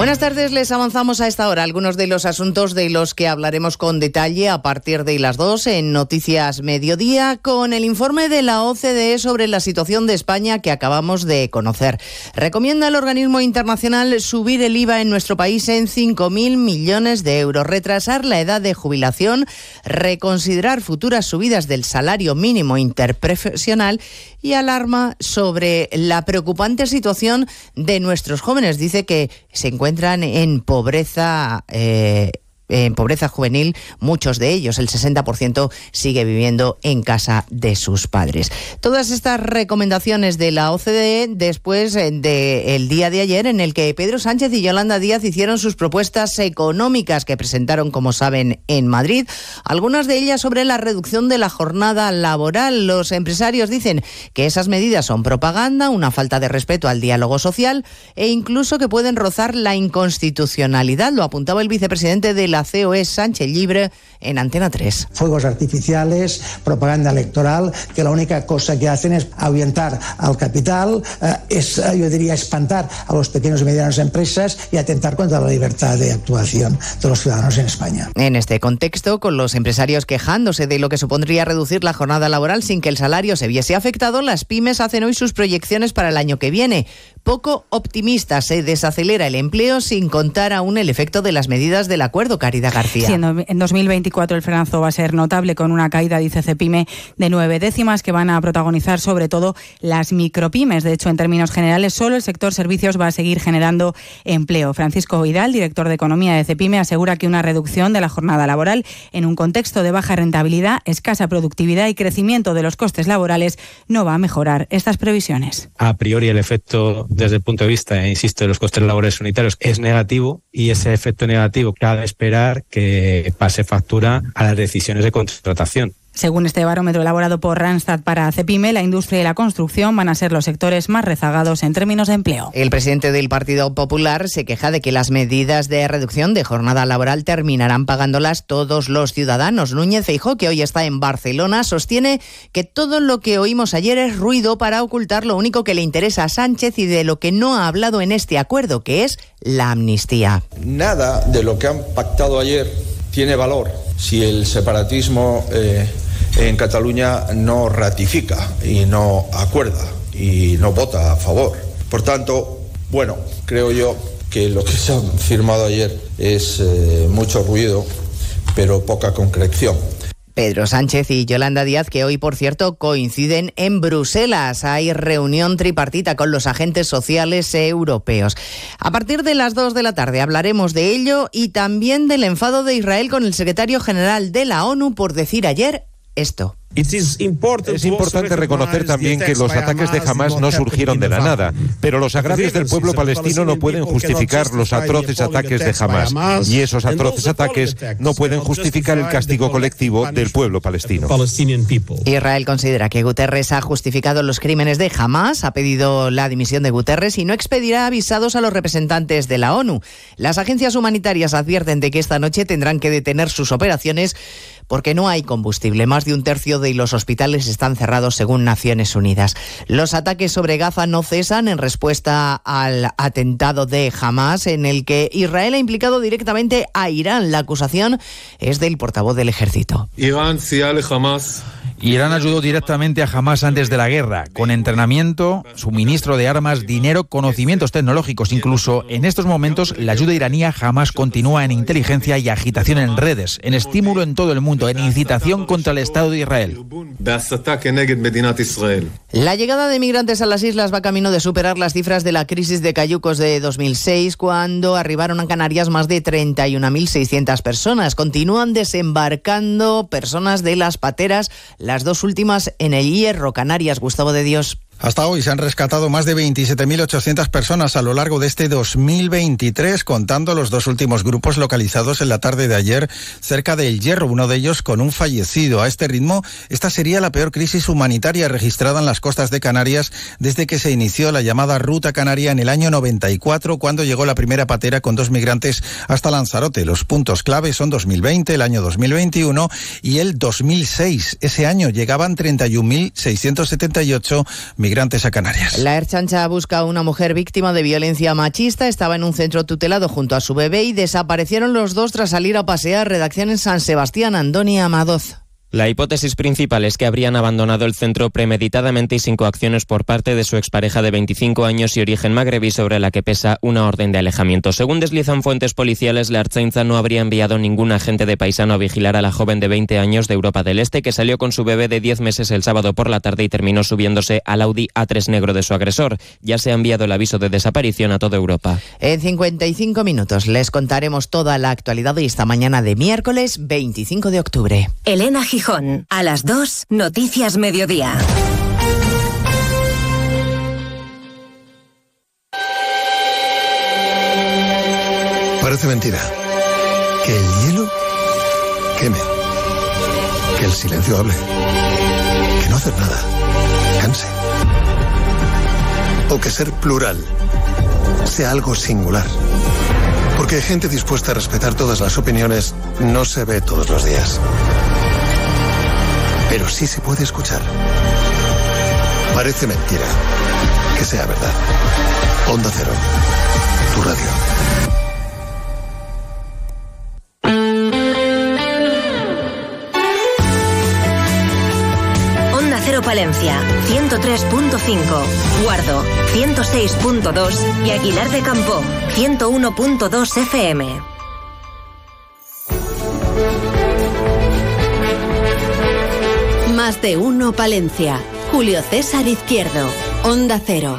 Buenas tardes, les avanzamos a esta hora algunos de los asuntos de los que hablaremos con detalle a partir de las 2 en Noticias Mediodía con el informe de la OCDE sobre la situación de España que acabamos de conocer. Recomienda el organismo internacional subir el IVA en nuestro país en 5.000 millones de euros, retrasar la edad de jubilación, reconsiderar futuras subidas del salario mínimo interprofesional y alarma sobre la preocupante situación de nuestros jóvenes. Dice que se encuentran en pobreza. Eh, en pobreza juvenil, muchos de ellos, el 60%, sigue viviendo en casa de sus padres. Todas estas recomendaciones de la OCDE después del día de ayer en el que Pedro Sánchez y Yolanda Díaz hicieron sus propuestas económicas que presentaron, como saben, en Madrid, algunas de ellas sobre la reducción de la jornada laboral. Los empresarios dicen que esas medidas son propaganda, una falta de respeto al diálogo social e incluso que pueden rozar la inconstitucionalidad. Lo apuntaba el vicepresidente de la la COE Sánchez Libre en Antena 3. Fuegos artificiales, propaganda electoral, que la única cosa que hacen es ahuyentar al capital, eh, es, eh, yo diría, espantar a los pequeños y medianas empresas y atentar contra la libertad de actuación de los ciudadanos en España. En este contexto, con los empresarios quejándose de lo que supondría reducir la jornada laboral sin que el salario se viese afectado, las pymes hacen hoy sus proyecciones para el año que viene. Poco optimistas, se desacelera el empleo sin contar aún el efecto de las medidas del acuerdo, Caridad García. Sí, en 2024 el frenazo va a ser notable con una caída, dice Cepime, de nueve décimas que van a protagonizar sobre todo las micropymes. De hecho, en términos generales, solo el sector servicios va a seguir generando empleo. Francisco Vidal, director de Economía de Cepime, asegura que una reducción de la jornada laboral en un contexto de baja rentabilidad, escasa productividad y crecimiento de los costes laborales no va a mejorar estas previsiones. A priori el efecto desde el punto de vista, insisto, de los costes laborales unitarios es negativo y ese efecto negativo cabe esperar que pase factura a las decisiones de contratación. Según este barómetro elaborado por Randstad para CEPIME, la industria y la construcción van a ser los sectores más rezagados en términos de empleo. El presidente del Partido Popular se queja de que las medidas de reducción de jornada laboral terminarán pagándolas todos los ciudadanos. Núñez Feijó, que hoy está en Barcelona, sostiene que todo lo que oímos ayer es ruido para ocultar lo único que le interesa a Sánchez y de lo que no ha hablado en este acuerdo, que es la amnistía. Nada de lo que han pactado ayer tiene valor si el separatismo eh, en Cataluña no ratifica y no acuerda y no vota a favor. Por tanto, bueno, creo yo que lo que se ha firmado ayer es eh, mucho ruido, pero poca concreción. Pedro Sánchez y Yolanda Díaz, que hoy, por cierto, coinciden en Bruselas. Hay reunión tripartita con los agentes sociales europeos. A partir de las 2 de la tarde hablaremos de ello y también del enfado de Israel con el secretario general de la ONU por decir ayer esto. Es importante reconocer también que los ataques de Hamas no surgieron de la nada, pero los agravios del pueblo palestino no pueden justificar los atroces ataques de Hamas, y esos atroces ataques no pueden justificar el castigo colectivo del pueblo palestino. Israel considera que Guterres ha justificado los crímenes de Hamas, ha pedido la dimisión de Guterres y no expedirá avisados a los representantes de la ONU. Las agencias humanitarias advierten de que esta noche tendrán que detener sus operaciones porque no hay combustible. Más de un tercio de los hospitales están cerrados según Naciones Unidas. Los ataques sobre Gaza no cesan en respuesta al atentado de Hamas en el que Israel ha implicado directamente a Irán. La acusación es del portavoz del ejército. Irán, Hamas Irán ayudó directamente a Hamas antes de la guerra, con entrenamiento, suministro de armas, dinero, conocimientos tecnológicos. Incluso en estos momentos, la ayuda iraní a Hamas continúa en inteligencia y agitación en redes, en estímulo en todo el mundo, en incitación contra el Estado de Israel. La llegada de migrantes a las islas va camino de superar las cifras de la crisis de cayucos de 2006, cuando arribaron a Canarias más de 31.600 personas. Continúan desembarcando personas de las pateras las dos últimas en el Hierro, Canarias, Gustavo de Dios. Hasta hoy se han rescatado más de 27.800 personas a lo largo de este 2023, contando los dos últimos grupos localizados en la tarde de ayer cerca del Hierro, uno de ellos con un fallecido. A este ritmo, esta sería la peor crisis humanitaria registrada en las costas de Canarias desde que se inició la llamada Ruta Canaria en el año 94, cuando llegó la primera patera con dos migrantes hasta Lanzarote. Los puntos clave son 2020, el año 2021 y el 2006. Ese año llegaban 31.678 migrantes La Erchancha busca a una mujer víctima de violencia machista. Estaba en un centro tutelado junto a su bebé y desaparecieron los dos tras salir a pasear. Redacción en San Sebastián, Andoni Amadoz. La hipótesis principal es que habrían abandonado el centro premeditadamente y sin coacciones por parte de su expareja de 25 años y origen magrebí sobre la que pesa una orden de alejamiento. Según deslizan fuentes policiales, la Archainza no habría enviado ningún agente de paisano a vigilar a la joven de 20 años de Europa del Este que salió con su bebé de 10 meses el sábado por la tarde y terminó subiéndose al Audi A3 negro de su agresor. Ya se ha enviado el aviso de desaparición a toda Europa. En 55 minutos les contaremos toda la actualidad de esta mañana de miércoles 25 de octubre. Elena A las 2, Noticias Mediodía. Parece mentira. Que el hielo queme. Que el silencio hable. Que no hacer nada. Canse. O que ser plural sea algo singular. Porque gente dispuesta a respetar todas las opiniones no se ve todos los días pero sí se puede escuchar. Parece mentira que sea verdad. Onda Cero, tu radio. Onda Cero Palencia, 103.5, Guardo, 106.2 y Aguilar de Campo, 101.2 FM. De uno Palencia. Julio César Izquierdo. Onda Cero.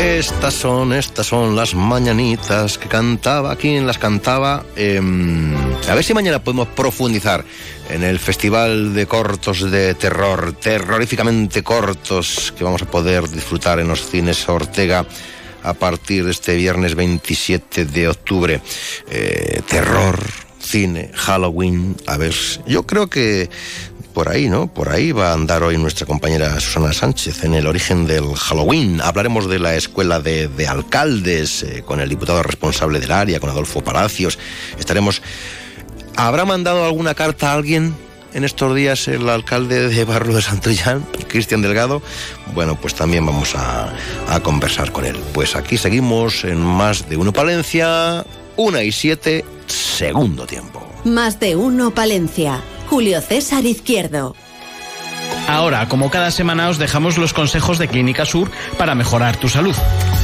Estas son, estas son las mañanitas que cantaba. ¿Quién las cantaba? Em, a ver si mañana podemos profundizar en el Festival de Cortos de Terror, terroríficamente cortos, que vamos a poder disfrutar en los cines Ortega a partir de este viernes 27 de octubre. Eh, terror, cine, Halloween. A ver, yo creo que por ahí, ¿no? Por ahí va a andar hoy nuestra compañera Susana Sánchez en el origen del Halloween. Hablaremos de la escuela de, alcaldes eh, con el diputado responsable del área, con Adolfo Palacios. Estaremos. ¿Habrá mandado alguna carta a alguien en estos días el alcalde de Barrio de Santollán, Cristian Delgado? Bueno, pues también vamos a conversar con él. Pues aquí seguimos en más de uno Palencia, una y siete, segundo tiempo. Más de uno Palencia. Julio César Izquierdo. Ahora, como cada semana, os dejamos los consejos de Clínica Sur para mejorar tu salud.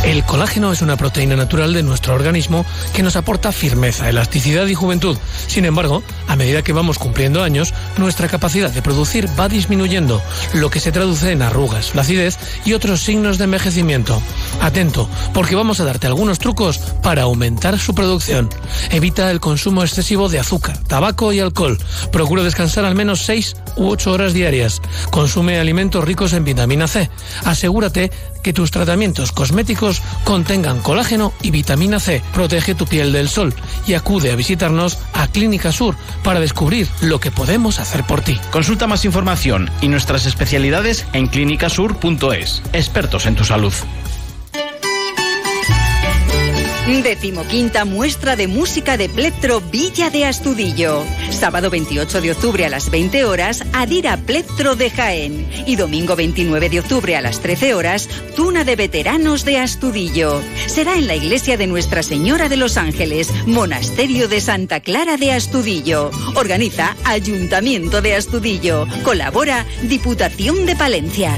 El colágeno es una proteína natural de nuestro organismo que nos aporta firmeza, elasticidad y juventud. Sin embargo, a medida que vamos cumpliendo años, nuestra capacidad de producir va disminuyendo, lo que se traduce en arrugas, flacidez y otros signos de envejecimiento. Atento, porque vamos a darte algunos trucos para aumentar su producción. Evita el consumo excesivo de azúcar, tabaco y alcohol. Procura descansar al menos 6 u 8 horas diarias. Consume alimentos ricos en vitamina C. Asegúrate que tus tratamientos cosméticos contengan colágeno y vitamina C. Protege tu piel del sol y acude a visitarnos a Clínica Sur para descubrir lo que podemos hacer por ti. Consulta más información y nuestras especialidades en clínicasur.es. Expertos en tu salud. Decimoquinta muestra de música de plectro Villa de Astudillo. Sábado 28 de octubre a las 20 horas, Adira Plectro de Jaén. Y domingo 29 de octubre a las 13 horas, Tuna de Veteranos de Astudillo. Será en la iglesia de Nuestra Señora de los Ángeles, Monasterio de Santa Clara de Astudillo. Organiza Ayuntamiento de Astudillo. Colabora Diputación de Palencia.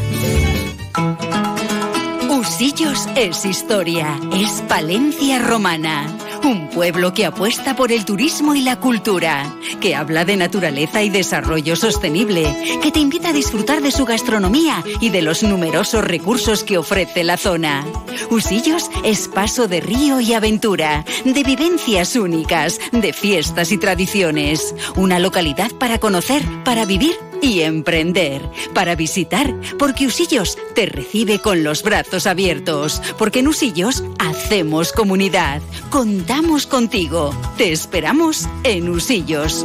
Usillos es historia, es Palencia romana. Un pueblo que apuesta por el turismo y la cultura, que habla de naturaleza y desarrollo sostenible, que te invita a disfrutar de su gastronomía y de los numerosos recursos que ofrece la zona. Usillos es paso de río y aventura, de vivencias únicas, de fiestas y tradiciones. Una localidad para conocer, para vivir y emprender, para visitar, porque Usillos te recibe con los brazos abiertos, porque en Usillos hacemos comunidad, contamos contigo, te esperamos en Usillos.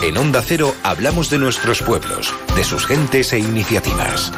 En Onda Cero hablamos de nuestros pueblos, de sus gentes e iniciativas.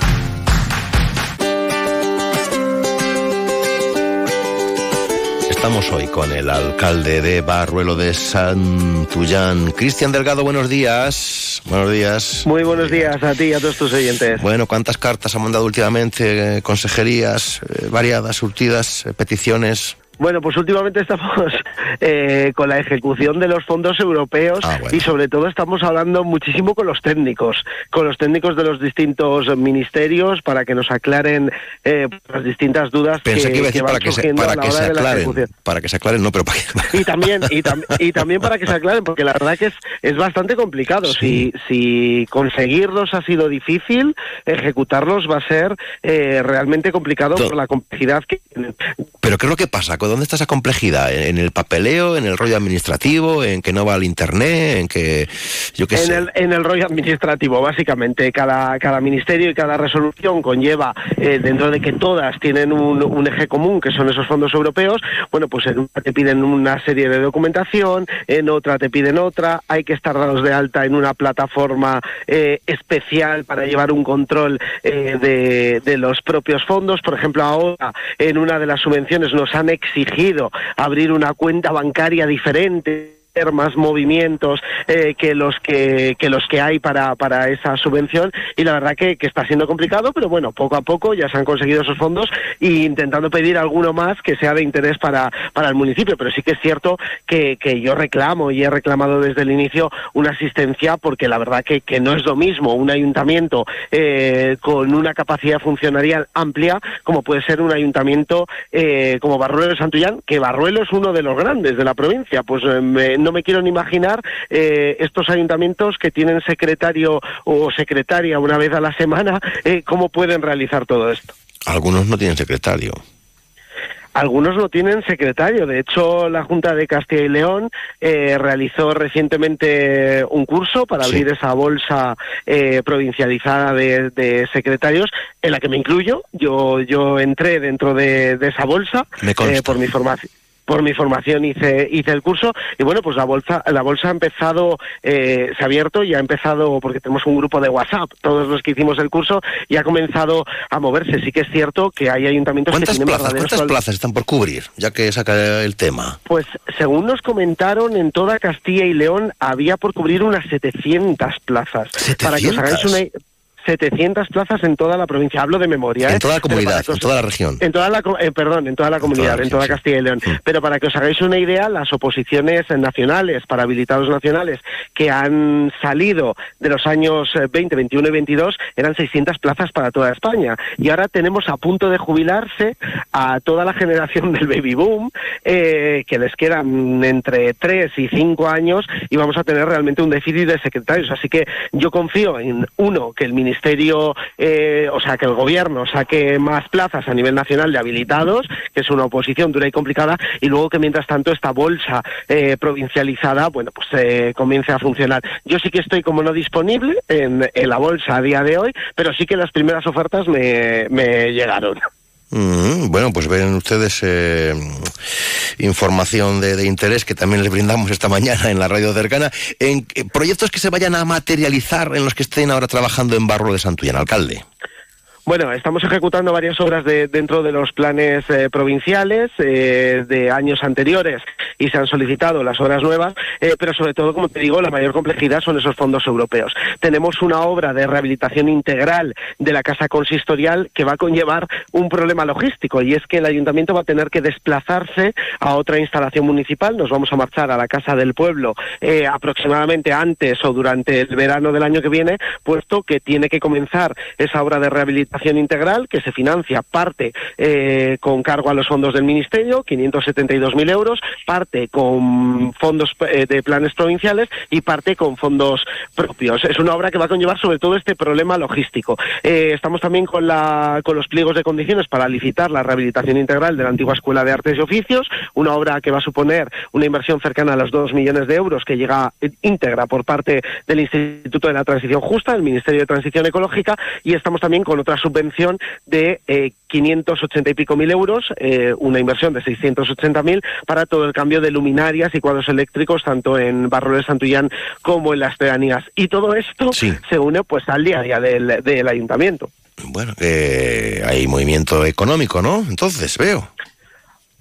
Estamos hoy con el alcalde de Barruelo de Santullán, Cristian Delgado. Buenos días. Buenos días. Muy buenos días a ti y a todos tus oyentes. Bueno, ¿cuántas cartas han mandado últimamente? Eh, consejerías eh, variadas, surtidas, eh, peticiones. Bueno, pues últimamente estamos eh, con la ejecución de los fondos europeos Ah, y sobre todo estamos hablando muchísimo con los técnicos, con los técnicos de los distintos ministerios para que nos aclaren eh, las distintas dudas Pensé que, iba a decir van para que se, para a la que hora se de la aclaren. ejecución. Para que se aclaren, no, pero para que... Y también, y, tam- y también para que se aclaren, porque la verdad que es, es bastante complicado. Si, si conseguirlos ha sido difícil, ejecutarlos va a ser eh, realmente complicado por la complejidad que tienen. Pero ¿qué es lo que pasa? ¿Dónde está esa complejidad? ¿En el papeleo, en el rollo administrativo, en que no va al internet, en que yo qué En sé? el, en el rollo administrativo, básicamente, cada, cada ministerio y cada resolución conlleva, eh, dentro de que todas tienen un, un eje común, que son esos fondos europeos, bueno, pues en una te piden una serie de documentación, en otra te piden otra, hay que estar dados de alta en una plataforma eh, especial para llevar un control eh, de, de los propios fondos. Por ejemplo, ahora en una de las subvenciones nos han exigido abrir una cuenta bancaria diferente hacer más movimientos eh, que los que, que los que hay para, para esa subvención. Y la verdad que, que está siendo complicado pero bueno poco a poco ya se han conseguido esos fondos e intentando pedir alguno más que sea de interés para, para el municipio. Pero sí que es cierto que, que yo reclamo y he reclamado desde el inicio una asistencia porque la verdad que, que no es lo mismo un ayuntamiento eh, con una capacidad funcionarial amplia como puede ser un ayuntamiento eh, como Barruelo de Santullán que Barruelo es uno de los grandes de la provincia. Pues eh, no me quiero ni imaginar eh, estos ayuntamientos que tienen secretario o secretaria una vez a la semana, eh, cómo pueden realizar todo esto. Algunos no tienen secretario. Algunos no tienen secretario. De hecho, la Junta de Castilla y León eh, realizó recientemente un curso para abrir esa bolsa eh, provincializada de, de secretarios, en la que me incluyo. Yo, yo entré dentro de, de esa bolsa eh, por mi formación. Por mi formación hice, hice el curso y bueno, pues la bolsa, la bolsa ha empezado, eh, se ha abierto y ha empezado, porque tenemos un grupo de WhatsApp, todos los que hicimos el curso, y ha comenzado a moverse. Sí que es cierto que hay ayuntamientos que ¿Cuántas tienen plazas, cuántas sol- plazas están por cubrir? Ya que saca el tema. Pues según nos comentaron, en toda Castilla y León había por cubrir unas 700 plazas. Para que os hagáis una... 700 plazas en toda la provincia, hablo de memoria. En ¿eh? toda la comunidad, os- en toda la región. En toda la, eh, perdón, en toda la comunidad, en toda Castilla y León. Pero para que os hagáis una idea, las oposiciones nacionales para habilitados nacionales que han salido de los años eh, 20, 21 y 22 eran 600 plazas para toda España. Y ahora tenemos a punto de jubilarse a toda la generación del baby boom, eh, que les quedan entre 3 y 5 años y vamos a tener realmente un déficit de secretarios. Así que yo confío en, uno, que el Ministerio, eh, o sea, que el Gobierno saque más plazas a nivel nacional de habilitados, que es una oposición dura y complicada, y luego que mientras tanto esta bolsa eh, provincializada, bueno, pues eh, comience a funcionar. Yo sí que estoy como no disponible en, la bolsa a día de hoy, pero sí que las primeras ofertas me llegaron. Bueno, pues ven ustedes eh, información de, de interés que también les brindamos esta mañana en la radio cercana. En eh, proyectos que se vayan a materializar en los que estén ahora trabajando en Barro de Santullán, alcalde. Bueno, estamos ejecutando varias obras de, dentro de los planes eh, provinciales eh, de años anteriores y se han solicitado las obras nuevas, eh, pero sobre todo, como te digo, la mayor complejidad son esos fondos europeos. Tenemos una obra de rehabilitación integral de la casa consistorial que va a conllevar un problema logístico y es que el ayuntamiento va a tener que desplazarse a otra instalación municipal. Nos vamos a marchar a la Casa del Pueblo aproximadamente antes o durante el verano del año que viene, puesto que tiene que comenzar esa obra de rehabilitación integral que se financia parte eh, con cargo a los fondos del Ministerio, 572.000 euros, parte con fondos eh, de planes provinciales y parte con fondos propios. Es una obra que va a conllevar sobre todo este problema logístico. Eh, estamos también con, la, con los pliegos de condiciones para licitar la rehabilitación integral de la antigua Escuela de Artes y Oficios, una obra que va a suponer una inversión cercana a los 2 millones de euros que llega íntegra por parte del Instituto de la Transición Justa, el Ministerio de Transición Ecológica, y estamos también con otra subvención de eh, 580 y pico mil euros, eh, una inversión de 680 mil para todo el cambio de luminarias y cuadros eléctricos tanto en Barro de Santullán como en las pedanías. Y todo esto se une pues al día a día del, del ayuntamiento. Bueno, eh, hay movimiento económico, ¿no? Entonces, veo.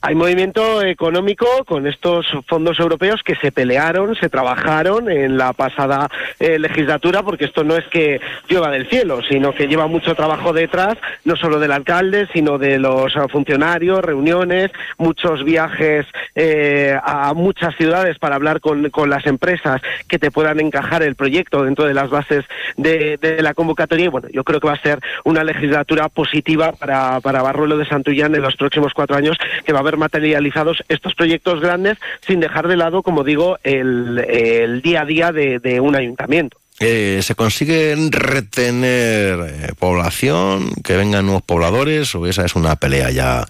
Hay movimiento económico con estos fondos europeos que se pelearon, se trabajaron en la pasada eh, legislatura, porque esto no es que llueva del cielo, sino que lleva mucho trabajo detrás, no solo del alcalde, sino de los funcionarios, reuniones, muchos viajes eh, a muchas ciudades para hablar con, las empresas que te puedan encajar el proyecto dentro de las bases de, la convocatoria. Y bueno, yo creo que va a ser una legislatura positiva para, para Barruelo de Santullán en los próximos cuatro años, que va a materializados estos proyectos grandes sin dejar de lado, como digo, el, día a día de, un ayuntamiento. Eh, ¿Se consigue retener eh, población, que vengan nuevos pobladores o esa es una pelea ya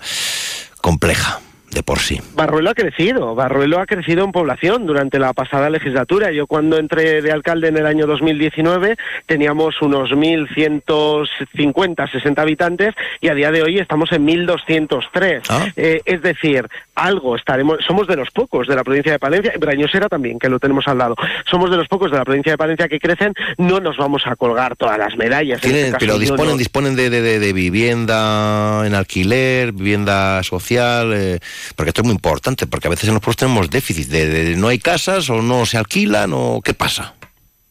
compleja? De por sí. Barruelo ha crecido, Barruelo ha crecido en población durante la pasada legislatura. Yo cuando entré de alcalde en el año 2019 teníamos unos 1.150, 60 habitantes y a día de hoy estamos en 1.203. Ah. Eh, es decir, algo estaremos, somos de los pocos de la provincia de Palencia, Brañosera también, que lo tenemos al lado. Somos de los pocos de la provincia de Palencia que crecen, no nos vamos a colgar todas las medallas. Este pero disponen, disponen de, de, vivienda en alquiler, vivienda social. Eh, porque esto es muy importante, porque a veces en los pueblos tenemos déficit de, no hay casas o no se alquilan o qué pasa.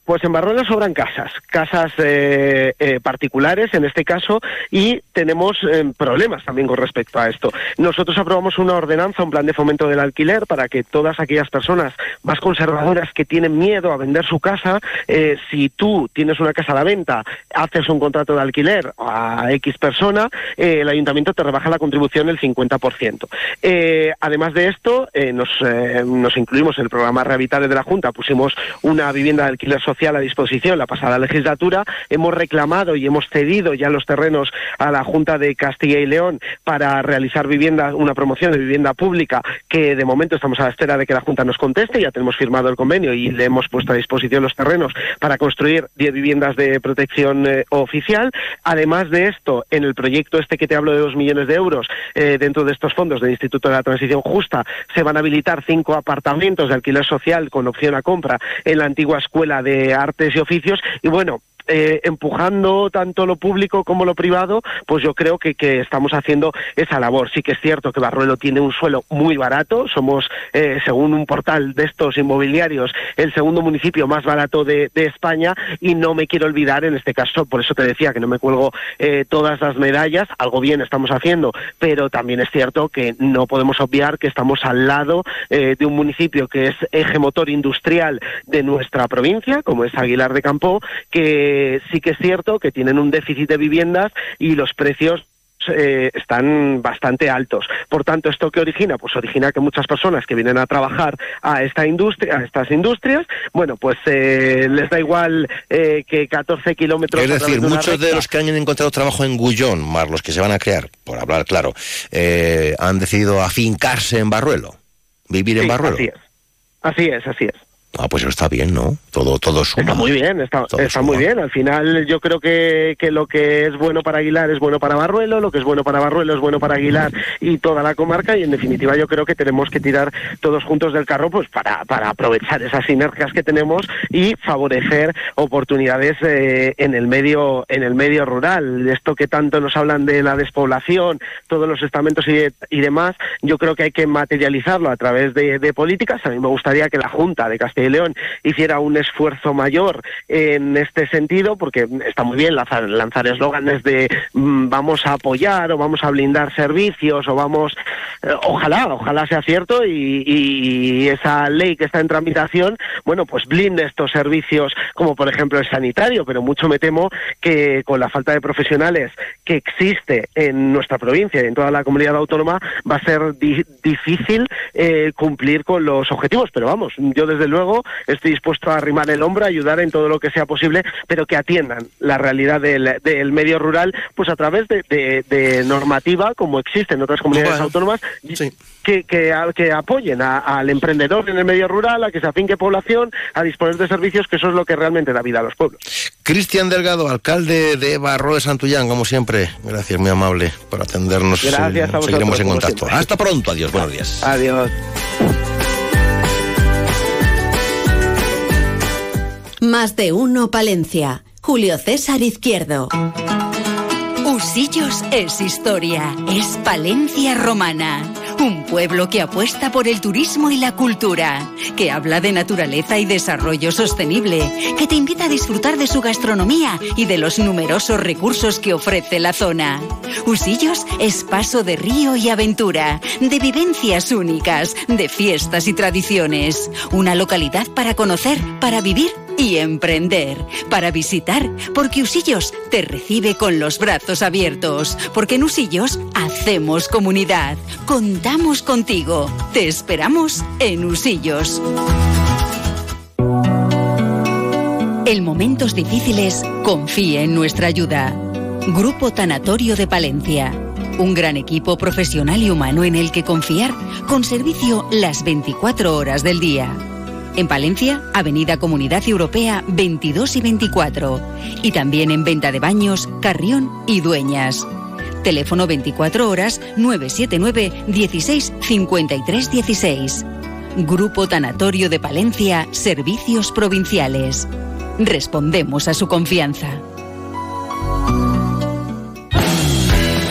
Pues en Barruelo sobran casas, casas eh, eh, particulares en este caso, y tenemos eh, problemas también con respecto a esto. Nosotros aprobamos una ordenanza, un plan de fomento del alquiler, para que todas aquellas personas más conservadoras que tienen miedo a vender su casa, si tú tienes una casa a la venta, haces un contrato de alquiler a X persona, el ayuntamiento te rebaja la contribución el 50%. además de esto, nos, nos incluimos en el programa Rehabilitable de la Junta, pusimos una vivienda de alquiler social a disposición la pasada legislatura. Hemos reclamado y hemos cedido ya los terrenos a la Junta de Castilla y León para realizar vivienda, una promoción de vivienda pública que de momento estamos a la espera de que la Junta nos conteste. Ya tenemos firmado el convenio y le hemos puesto a disposición los terrenos para construir 10 viviendas de protección eh, oficial. Además de esto, en el proyecto este que te hablo de dos millones de euros, eh, dentro de estos fondos del Instituto de la Transición Justa, se van a habilitar cinco apartamentos de alquiler social con opción a compra en la antigua escuela de artes y oficios. Y bueno, eh, empujando tanto lo público como lo privado, pues yo creo que, que, estamos haciendo esa labor. Sí que es cierto que Barruelo tiene un suelo muy barato, somos, eh, según un portal de estos inmobiliarios, el segundo municipio más barato de, España. Y no me quiero olvidar en este caso, por eso te decía que no me cuelgo eh, todas las medallas, algo bien estamos haciendo, pero también es cierto que no podemos obviar que estamos al lado de un municipio que es eje motor industrial de nuestra provincia, como es Aguilar de Campo, que sí que es cierto que tienen un déficit de viviendas y los precios eh, están bastante altos. Por tanto, ¿esto qué origina? Pues origina que muchas personas que vienen a trabajar a esta industria, a estas industrias, bueno, pues eh, les da igual eh, que 14 kilómetros. Es decir, muchos de los que han encontrado trabajo en Gullón, más los que se van a crear, por hablar claro, han decidido afincarse en Barruelo, vivir en Barruelo. Así es, así es, así es. Ah, pues eso está bien, ¿no? Todo, todo suma. Está muy bien, está, está muy bien. Al final yo creo que, que lo que es bueno para Aguilar es bueno para Barruelo, lo que es bueno para Barruelo es bueno para Aguilar y toda la comarca y en definitiva yo creo que tenemos que tirar todos juntos del carro pues para, para aprovechar esas sinergias que tenemos y favorecer oportunidades eh, en el medio en el medio rural. Esto que tanto nos hablan de la despoblación, todos los estamentos y, y demás, yo creo que hay que materializarlo a través de, de políticas. A mí me gustaría que la Junta de Castilla y León hiciera un esfuerzo mayor en este sentido, porque está muy bien lanzar eslóganes de mm, vamos a apoyar o vamos a blindar servicios o vamos, eh, ojalá, ojalá sea cierto y, y, esa ley que está en tramitación, bueno, pues blinde estos servicios como por ejemplo el sanitario, pero mucho me temo que con la falta de profesionales que existe en nuestra provincia y en toda la comunidad autónoma va a ser di difícil eh, cumplir con los objetivos, pero vamos, yo desde luego estoy dispuesto a arrimar el hombro, a ayudar en todo lo que sea posible, pero que atiendan la realidad del, del medio rural, pues a través de, de, de, normativa, como existe en otras comunidades bueno, autónomas, sí. que, que, que, apoyen a, al emprendedor en el medio rural, a que se afinque población, a disponer de servicios, que eso es lo que realmente da vida a los pueblos. Cristian Delgado, alcalde de Barro de Santullán, como siempre. Gracias, muy amable, por atendernos. Gracias a vosotros, Seguiremos en contacto. Hasta pronto, adiós, buenos días. Adiós. Más de uno Palencia. Julio César Izquierdo. Usillos es historia, es Palencia romana. Un pueblo que apuesta por el turismo y la cultura, que habla de naturaleza y desarrollo sostenible, que te invita a disfrutar de su gastronomía y de los numerosos recursos que ofrece la zona. Usillos es paso de río y aventura, de vivencias únicas, de fiestas y tradiciones. Una localidad para conocer, para vivir y emprender, para visitar, porque Usillos te recibe con los brazos abiertos, porque en Usillos hacemos comunidad, contigo, te esperamos en Usillos. En momentos difíciles, confíe en nuestra ayuda. Grupo Tanatorio de Palencia. Un gran equipo profesional y humano en el que confiar, con servicio las 24 horas del día. En Palencia, Avenida Comunidad Europea 22 y 24. Y también en venta de baños, Carrión y Dueñas. Teléfono 24 horas 979 16 53 16. Grupo Tanatorio de Palencia, Servicios Provinciales. Respondemos a su confianza.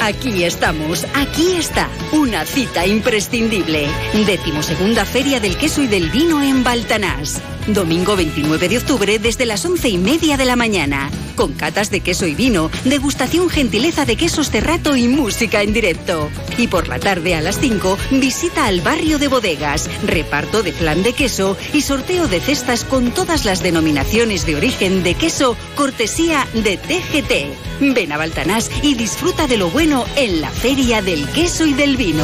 Aquí estamos, aquí está, una cita imprescindible. Decimosegunda Feria del Queso y del Vino en Baltanás. Domingo 29 de octubre desde las once y media de la mañana. Con catas de queso y vino, degustación gentileza de quesos cerrato y música en directo. Y por la tarde a las 5, visita al barrio de bodegas, reparto de flan de queso y sorteo de cestas con todas las denominaciones de origen de queso, cortesía de TGT. Ven a Baltanás y disfruta de lo bueno en la Feria del Queso y del Vino.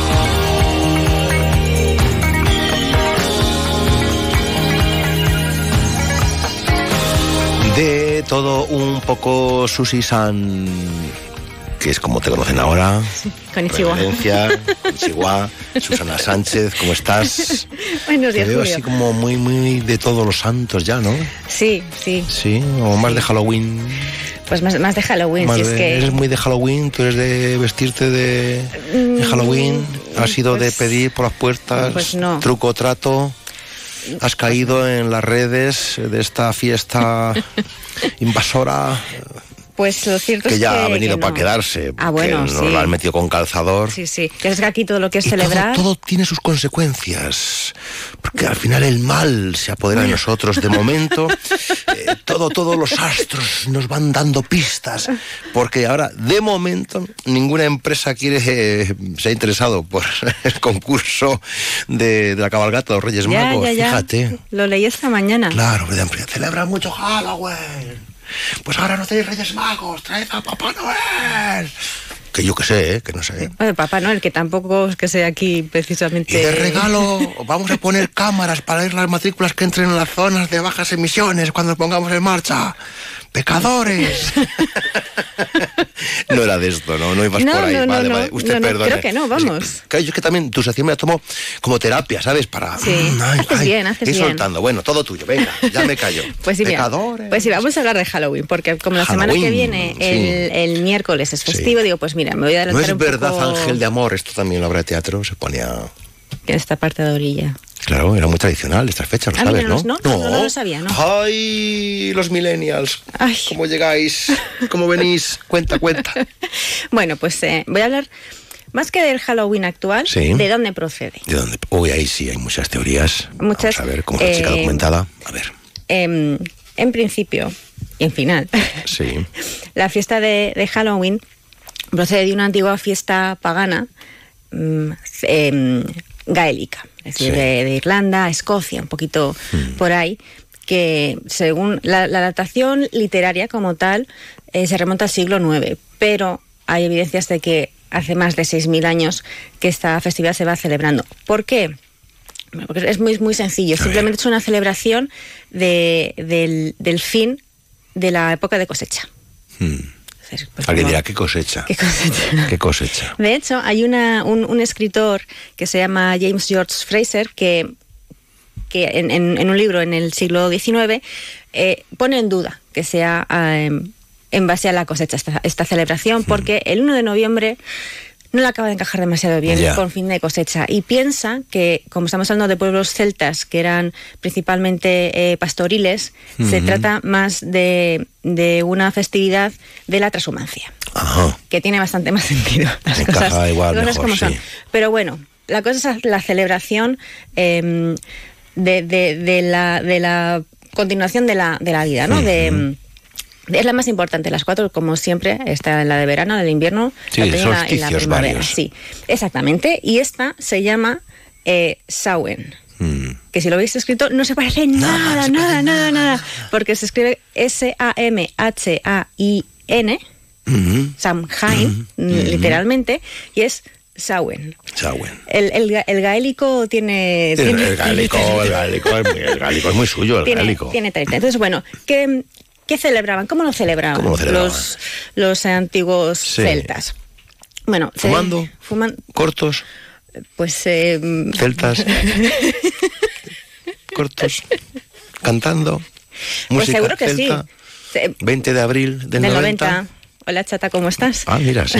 De todo un poco Susi San, que es como te conocen ahora. Sí, Konnichiwa. Konnichiwa, Susana Sánchez, ¿cómo estás? Buenos días, Te veo Julio. así como muy, muy de todos los santos ya, ¿no? Sí, sí. Sí, o más de Halloween. Pues más, más de Halloween, Más si es que... Eres muy de Halloween, tú eres de vestirte de, de Mm, Halloween, has sido de pues- pedir por las puertas, pues no. truco trato, has caído en las redes de esta fiesta invasora. Pues lo cierto que es ya que, ha venido que para no. quedarse. Ah, bueno, que nos sí. lo han metido con calzador. Sí, sí. Que es que aquí todo lo que es Y todo- celebrar. Todo, tiene sus consecuencias. Porque al final el mal se apodera de nosotros. De momento, eh, todo, todos los astros nos van dando pistas. Porque ahora, de momento, ninguna empresa quiere eh, se ha interesado por el concurso de, de la cabalgata de los Reyes ya, Magos. ya, ya. Fíjate. Lo leí esta mañana. Claro. Celebra mucho Halloween. Pues ahora no tenéis Reyes Magos, traed a Papá Noel. Que yo que sé, ¿eh? que no sé. Bueno, Papá Noel, que tampoco es que sea aquí Y precisamente. de regalo vamos a poner cámaras para ver las matrículas que entren en las zonas de bajas emisiones cuando pongamos en marcha. ¡Pecadores! no era de esto, ¿no? No ibas No, por ahí. no, no, vale, no. vale. Usted No, no, perdone. creo que no, vamos. Claro, yo es que también tu sección me la tomo como terapia, ¿sabes? Para... Sí, Ay, haces ay, bien, haces ir bien. soltando. Bueno, todo tuyo. Venga, ya me callo. Pues sí, mira, Pecadores. pues sí, vamos a hablar de Halloween, porque como la semana que viene, sí. el, el miércoles es festivo, digo, pues mira, me voy a No adelantar es un verdad, poco Ángel de Amor. Esto también la obra de teatro se ponía... en esta parte de orilla. Claro, era muy tradicional estas fechas, lo Ah, sabes, mira, ¿no? no, no, no lo sabía, ¿no? Ay, los millennials. ¿Cómo llegáis? ¿Cómo venís? Cuenta, cuenta. Bueno, pues eh, voy a hablar más que del Halloween actual, Sí. de dónde procede. ¿De dónde? Uy, ahí sí hay muchas teorías. Muchas. Vamos a ver, como la chica eh, documentada. A ver, em, en principio y en final, sí. la fiesta de, de Halloween procede de una antigua fiesta pagana mm, em, gaélica, es decir, Sí. de, de Irlanda, Escocia, un poquito por ahí, que según la, la datación literaria como tal eh, se remonta al siglo IX, pero hay evidencias de que hace más de 6.000 años que esta festividad se va celebrando. ¿Por qué? Porque es muy, muy sencillo, simplemente es una celebración de- del, del fin de la época de cosecha. Pues, Alguien dirá, ¿qué cosecha? ¿Qué cosecha? ¿Qué cosecha? De hecho, hay una, un, un escritor que se llama James George Fraser que, que en, en- en un libro en el siglo XIX eh, pone en duda que sea eh, en base a la cosecha esta, esta celebración, porque el 1 de noviembre no le acaba de encajar demasiado bien con fin de cosecha y piensa que, como estamos hablando de pueblos celtas que eran principalmente eh, pastoriles, se trata más de, de una festividad de la transhumancia Ajá. que tiene bastante más sentido. Las Encaja cosas, igual las cosas mejor, como son. sí. Pero bueno, la cosa es la celebración eh, de, de- de la, de la continuación de la, de la vida, ¿no? de, es la más importante, las cuatro, como siempre, está la de verano, la de invierno, Sí, la la- primavera. varios. Sí, exactamente. Y esta se llama eh, Samhain Mm. que si lo veis escrito no se parece nada, nada, nada, nada, porque se escribe S-A-M-H-A-I-N. Samhain, literalmente, y es Samhain. Samhain. El, el, ga- el gaélico tiene... El, el gaélico, el gaélico, es muy- el gaélico es muy suyo, el tiene, gaélico. tiene talita. Entonces, bueno, ¿qué, qué celebraban? ¿Cómo lo celebraban, ¿Cómo lo celebraban? Los, los antiguos Sí. celtas? Bueno, ¿Fumando? fuman- Cortos, pues... eh, celtas, cortos, cantando. pues Música seguro que celta, sí. Se- 20 de abril del, del 90. 90. Hola, chata, ¿cómo estás? Ah, mira, sí.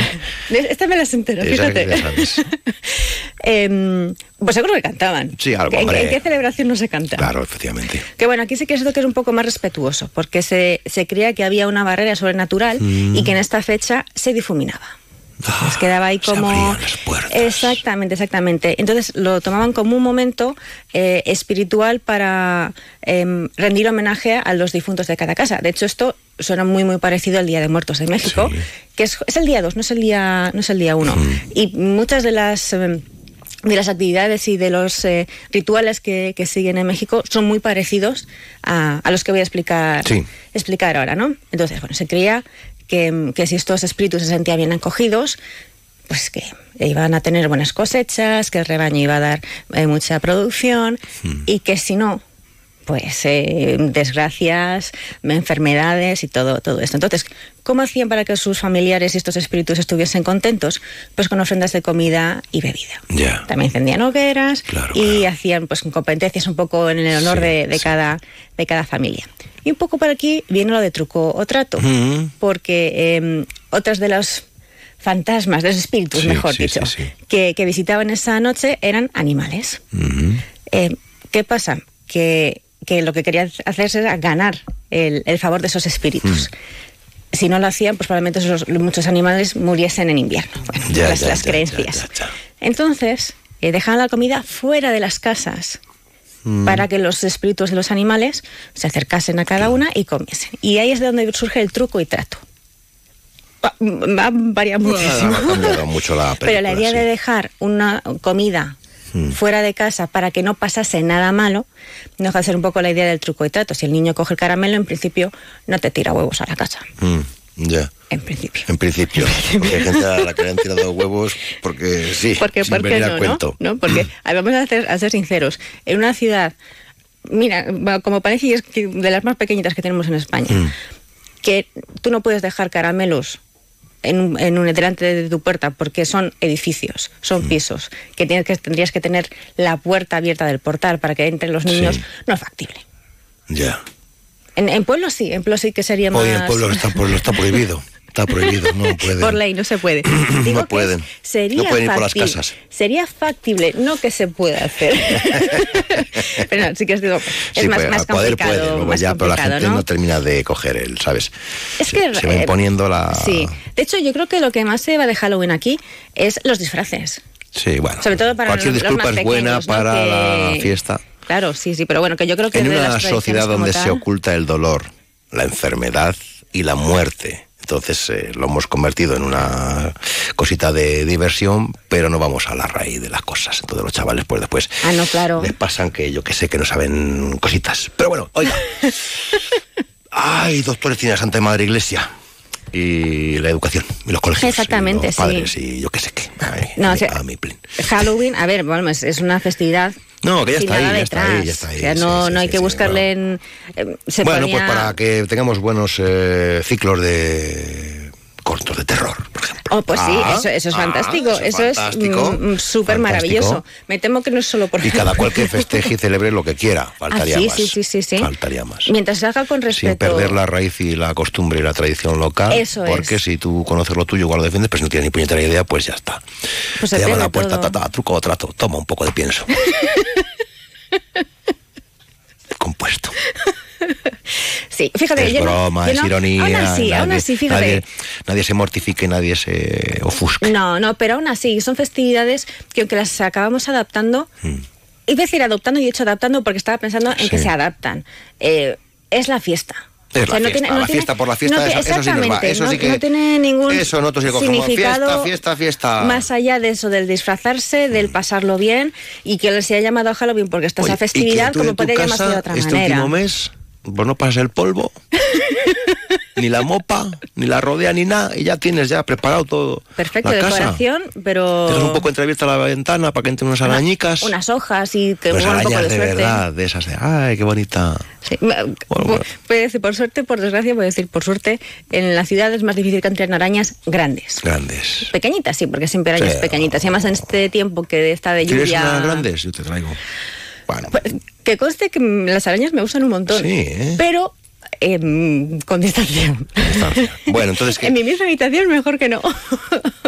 Esta me las entero, fíjate. Em, pues seguro que cantaban. Sí, algo, ¿En, en qué celebración no se canta? Claro, efectivamente. Que bueno, aquí sí que es cierto que es un poco más respetuoso, porque se, se creía que había una barrera sobrenatural Mm. y que en esta fecha se difuminaba. Les quedaba ahí como... Exactamente, exactamente. Entonces lo tomaban como un momento eh, espiritual para em, rendir homenaje a los difuntos de cada casa. De hecho, esto suena muy, muy parecido al Día de Muertos de México, que es, es el día 2, no es el día, no es el día 1. Y muchas de las... em, de las actividades y de los eh, rituales que, que siguen en México son muy parecidos a, a los que voy a explicar, Sí. explicar ahora, ¿no? Entonces, bueno, se creía que, que si estos espíritus se sentían bien acogidos, pues que iban a tener buenas cosechas, que el rebaño iba a dar eh, mucha producción y que si no, pues eh, desgracias, enfermedades y todo, todo esto. Entonces, ¿cómo hacían para que sus familiares y estos espíritus estuviesen contentos? Pues con ofrendas de comida y bebida. Ya. También encendían hogueras y hacían pues competencias un poco en el honor Sí, de, de cada, de cada familia. Y un poco por aquí viene lo de truco o trato, Mm. porque eh, otras de los fantasmas, de los espíritus, Sí, mejor dicho. Que, que visitaban esa noche eran animales. Mm-hmm. Eh, ¿Qué pasa? Que, que lo que querían hacerse era ganar el, el favor de esos espíritus. Mm. si no lo hacían, pues probablemente esos- muchos animales muriesen en invierno. Bueno, Ya, las, ya, las ya, creencias. Entonces, eh, dejaban la comida fuera de las casas Mm. para que los espíritus de los animales se acercasen a cada una y comiesen. Y ahí es de donde surge el truco y trato. Va, va a variar muchísimo. Ha cambiado mucho la película. Pero la idea sí. de dejar una comida Mm. fuera de casa para que no pasase nada malo, nos ser un poco la idea del truco y trato. Si el niño coge el caramelo, en principio no te tira huevos a la casa. Mm, ya. En principio. En principio. Porque hay gente a la que le han tirado huevos porque sí. Porque, sin ¿por qué venir a no, no? cuento. ¿No? Porque ver, vamos a, hacer- a ser sinceros. En una ciudad, mira, como parece y es de las más pequeñitas que tenemos en España, Mm. que tú no puedes dejar caramelos en, un- en un delante de tu puerta porque son edificios, Mm. son pisos, que, tienes que tendrías que tener la puerta abierta del portal para que entren los niños, no es factible. Ya. En, en pueblos sí, en pueblos sí que sería más... Hoy en pueblo está, pues, está prohibido. Está prohibido, no pueden. Por ley no se puede. Digo no pueden. Sería no pueden ir por las casas. Sería factible, no que se pueda hacer. pero no, sí que es, digo, es Sí, más, pues, más poder complicado. puede, luego ya, pero la gente ¿no? ¿no? termina de coger el, ¿sabes? Es se, que, se va eh, imponiendo la. Sí. De hecho, yo creo que lo que más se va de Halloween aquí es los disfraces. Sí, bueno. Sobre todo para Cualquier los- los disculpa más es buena pequeños, para Que- la fiesta. Claro, sí, sí, pero bueno, que yo creo que En de una las sociedad donde tal- se oculta el dolor, la enfermedad y la muerte. Entonces eh, lo hemos convertido en una cosita de diversión, pero no vamos a la raíz de las cosas. Entonces los chavales pues después Ah, no, claro. les pasan que yo que sé que no saben cositas. Pero bueno, oiga. Ay, doctores tiene la Santa Madre Iglesia. Y la educación, y los colegios, Exactamente, y los sí. padres, y yo qué sé qué. Ay, No, a o sea, a mí. Halloween, a ver, bueno, es, es una festividad. No, que ya está ahí, ya está ahí, ya está ahí, O sea, sí, no, sí, no hay sí, que sí, buscarle en. eh, se bueno, ponía- pues para que tengamos buenos eh, ciclos de cortos de terror. Oh, pues sí, Ah, eso, eso es ah, fantástico. eso Eso, es mm, súper maravilloso. Me temo que no es solo por Y cada cual que festeje y celebre lo que quiera. Ah, Faltaría sí, más. sí, sí, sí, sí. Faltaría más. Mientras se haga con respeto. Sin perder la raíz y la costumbre y la tradición local. Eso porque es. si tú conoces lo tuyo, igual lo defiendes, pero si no tienes ni puñetera idea, pues ya está. Pues Te se llaman a la puerta, ta, ta, truco o trato, toma un poco de pienso. Compuesto. Sí, fíjate, es yo no- broma, yo es no- ironía. Aún así, aún nadie- así, fíjate. Nadie, nadie se mortifique, nadie se ofusque. No, no, pero aún así, son festividades que aunque las acabamos adaptando, Mm. iba a decir adoptando y he dicho adaptando porque estaba pensando en que se adaptan. Eh, es la fiesta. Es O sea, la no fiesta, tiene- no la tiene- fiesta por la fiesta, no eso, eso sí va. Eso no- sí que, no tiene ningún Eso nosotros sí como significado fiesta, fiesta, fiesta. Más allá de eso, del disfrazarse, del pasarlo bien y que se ha llamado Halloween porque está Oye, esa festividad, como puede llamarse de otra este manera. último mes, pues no pasas el polvo, ni la mopa, ni la rodea, ni nada, y ya tienes ya preparado todo. Perfecto, la casa. decoración, pero. Dejas un poco entreabierta la ventana para que entren unas arañicas. Unas hojas y que Pues un poco de de suerte. verdad, de esas de, ay, qué bonita. Sí, pu- Puede decir por suerte, por desgracia, puede decir por suerte, en la ciudad es más difícil que entren arañas grandes. Grandes. Pequeñitas, sí, porque siempre arañas Sí. pequeñitas. Y además en este tiempo que está de ¿Quieres lluvia. unas grandes? Yo te traigo. Bueno, Pues, que conste que mm, las arañas me gustan un montón. Sí, ¿eh? Pero em, con distancia. bueno, entonces, ¿qué? En mi misma habitación mejor que no.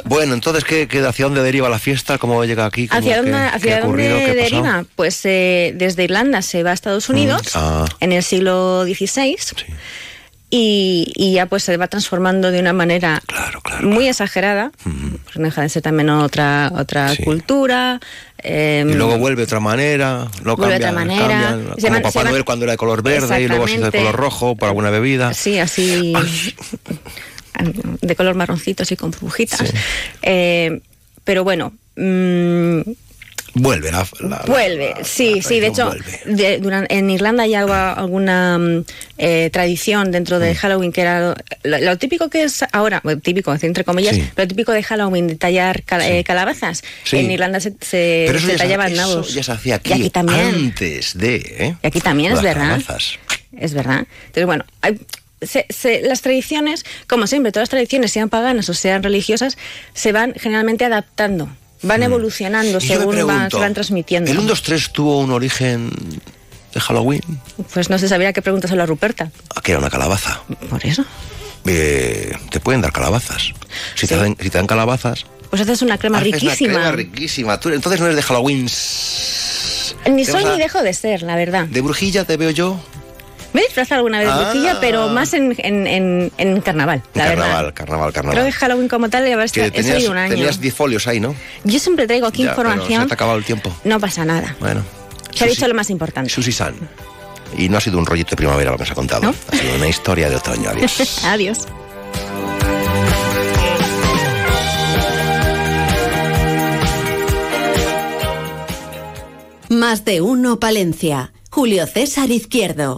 Bueno, entonces, ¿qué, qué, ¿hacia dónde deriva la fiesta? ¿Cómo llega aquí? ¿Cómo- ¿Hacia qué- dónde, deriva? Pues eh, desde Irlanda se va a Estados Unidos Ah, en el siglo XVI y, y ya pues se va transformando de una manera muy exagerada, porque no deja de ser también otra, otra cultura. em, y luego vuelve de otra manera, Vuelve de otra manera. cambian, como llaman- Papá Noel cuando era de color verde y luego se hizo de color rojo por alguna bebida. Sí, así de color marroncito, así con burbujitas. Eh, pero bueno, mm, Vuelve la, la- vuelve, sí, sí, de hecho, de- en Irlanda ya hubo alguna mm, eh, tradición dentro Mm. de Halloween que era lo, lo típico que es ahora, bueno, típico, entre comillas, Sí. lo típico de Halloween de tallar eh, calabazas. Sí. En Irlanda se, se, Pero eso se ya, tallaban eso nabos. ya se hacía aquí, Y aquí también. antes de... ¿eh? Y aquí también es verdad. calabazas. Es verdad. Entonces, bueno, hay- se- se- las tradiciones, como siempre, todas las tradiciones, sean paganas o sean religiosas, se van generalmente adaptando, van evolucionando. Y según van, pregunto, van transmitiendo. ¿El 1, 2, 3 tuvo un origen de Halloween? Pues no se sabría qué preguntas a la Ruperta. Aquí era una calabaza. Por eso. Eh, te pueden dar calabazas. Si, te dan, si te dan calabazas... Pues haces una crema haces riquísima. Una crema riquísima. Tú, entonces no eres de Halloween. Ni soy ni dejo de ser, la verdad. De brujilla te veo yo. Me he disfrazado alguna vez de brujilla, pero más en, en, en, carnaval, la carnaval, verdad. carnaval, carnaval. Creo que Halloween como tal ya que tenías, un año. Tenías 10 folios ahí, ¿no? Yo siempre traigo aquí información. Pero se te ha acabado el tiempo. No pasa nada. Bueno. Se ha dicho lo más importante. Susi San. Y no ha sido un rollito de primavera lo que nos ha contado. Ha sido una historia de otoño. Adiós. Adiós. Más de uno, Palencia. Julio César Izquierdo.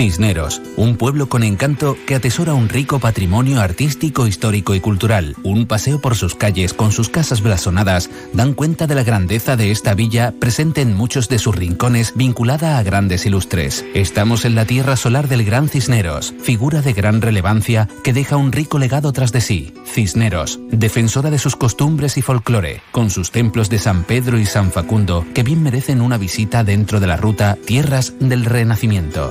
Cisneros, un pueblo con encanto que atesora un rico patrimonio artístico, histórico y cultural. Un paseo por sus calles con sus casas blasonadas dan cuenta de la grandeza de esta villa presente en muchos de sus rincones vinculada a grandes ilustres. Estamos en la tierra solar del Gran Cisneros, figura de gran relevancia que deja un rico legado tras de sí. Cisneros, defensora de sus costumbres y folclore, con sus templos de San Pedro y San Facundo que bien merecen una visita dentro de la ruta Tierras del Renacimiento.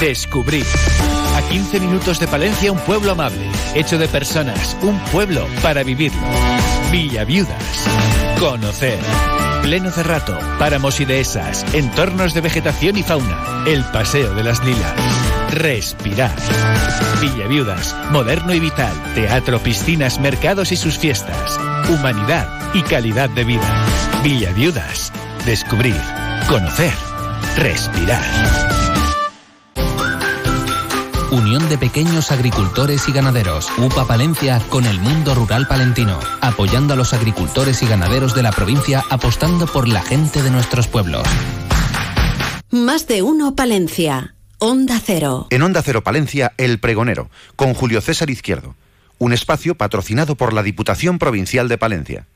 Descubrir. A 15 minutos de Palencia, un pueblo amable, hecho de personas, un pueblo para vivirlo. Villa Viudas. Conocer. Pleno cerrato, páramos y dehesas, entornos de vegetación y fauna, el paseo de las lilas. Respirar. Villa Viudas, moderno y vital, teatro, piscinas, mercados y sus fiestas. Humanidad y calidad de vida. Villa Viudas. Descubrir. Conocer. Respirar. Unión de Pequeños Agricultores y Ganaderos, UPA Palencia con el mundo rural palentino, apoyando a los agricultores y ganaderos de la provincia apostando por la gente de nuestros pueblos. Más de uno Palencia. Onda Cero. En Onda Cero Palencia, El Pregonero, con Julio César Izquierdo. Un espacio patrocinado por la Diputación Provincial de Palencia.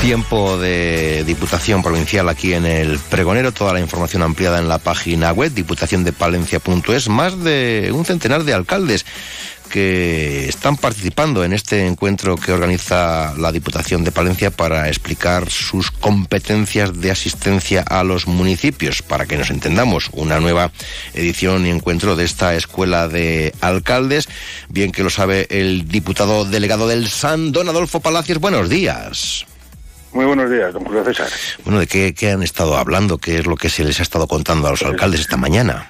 Tiempo de Diputación Provincial aquí en el Pregonero, toda la información ampliada en la página web diputaciondepalencia.es, más de un centenar de alcaldes que están participando en este encuentro que organiza la Diputación de Palencia para explicar sus competencias de asistencia a los municipios, para que nos entendamos, una nueva edición y encuentro de esta escuela de alcaldes, bien que lo sabe el diputado delegado del SAN, don Adolfo Palacios, buenos días. Muy buenos días, don Julio César. Bueno, ¿de qué, han estado hablando? ¿Qué es lo que se les ha estado contando a los pues, alcaldes esta mañana?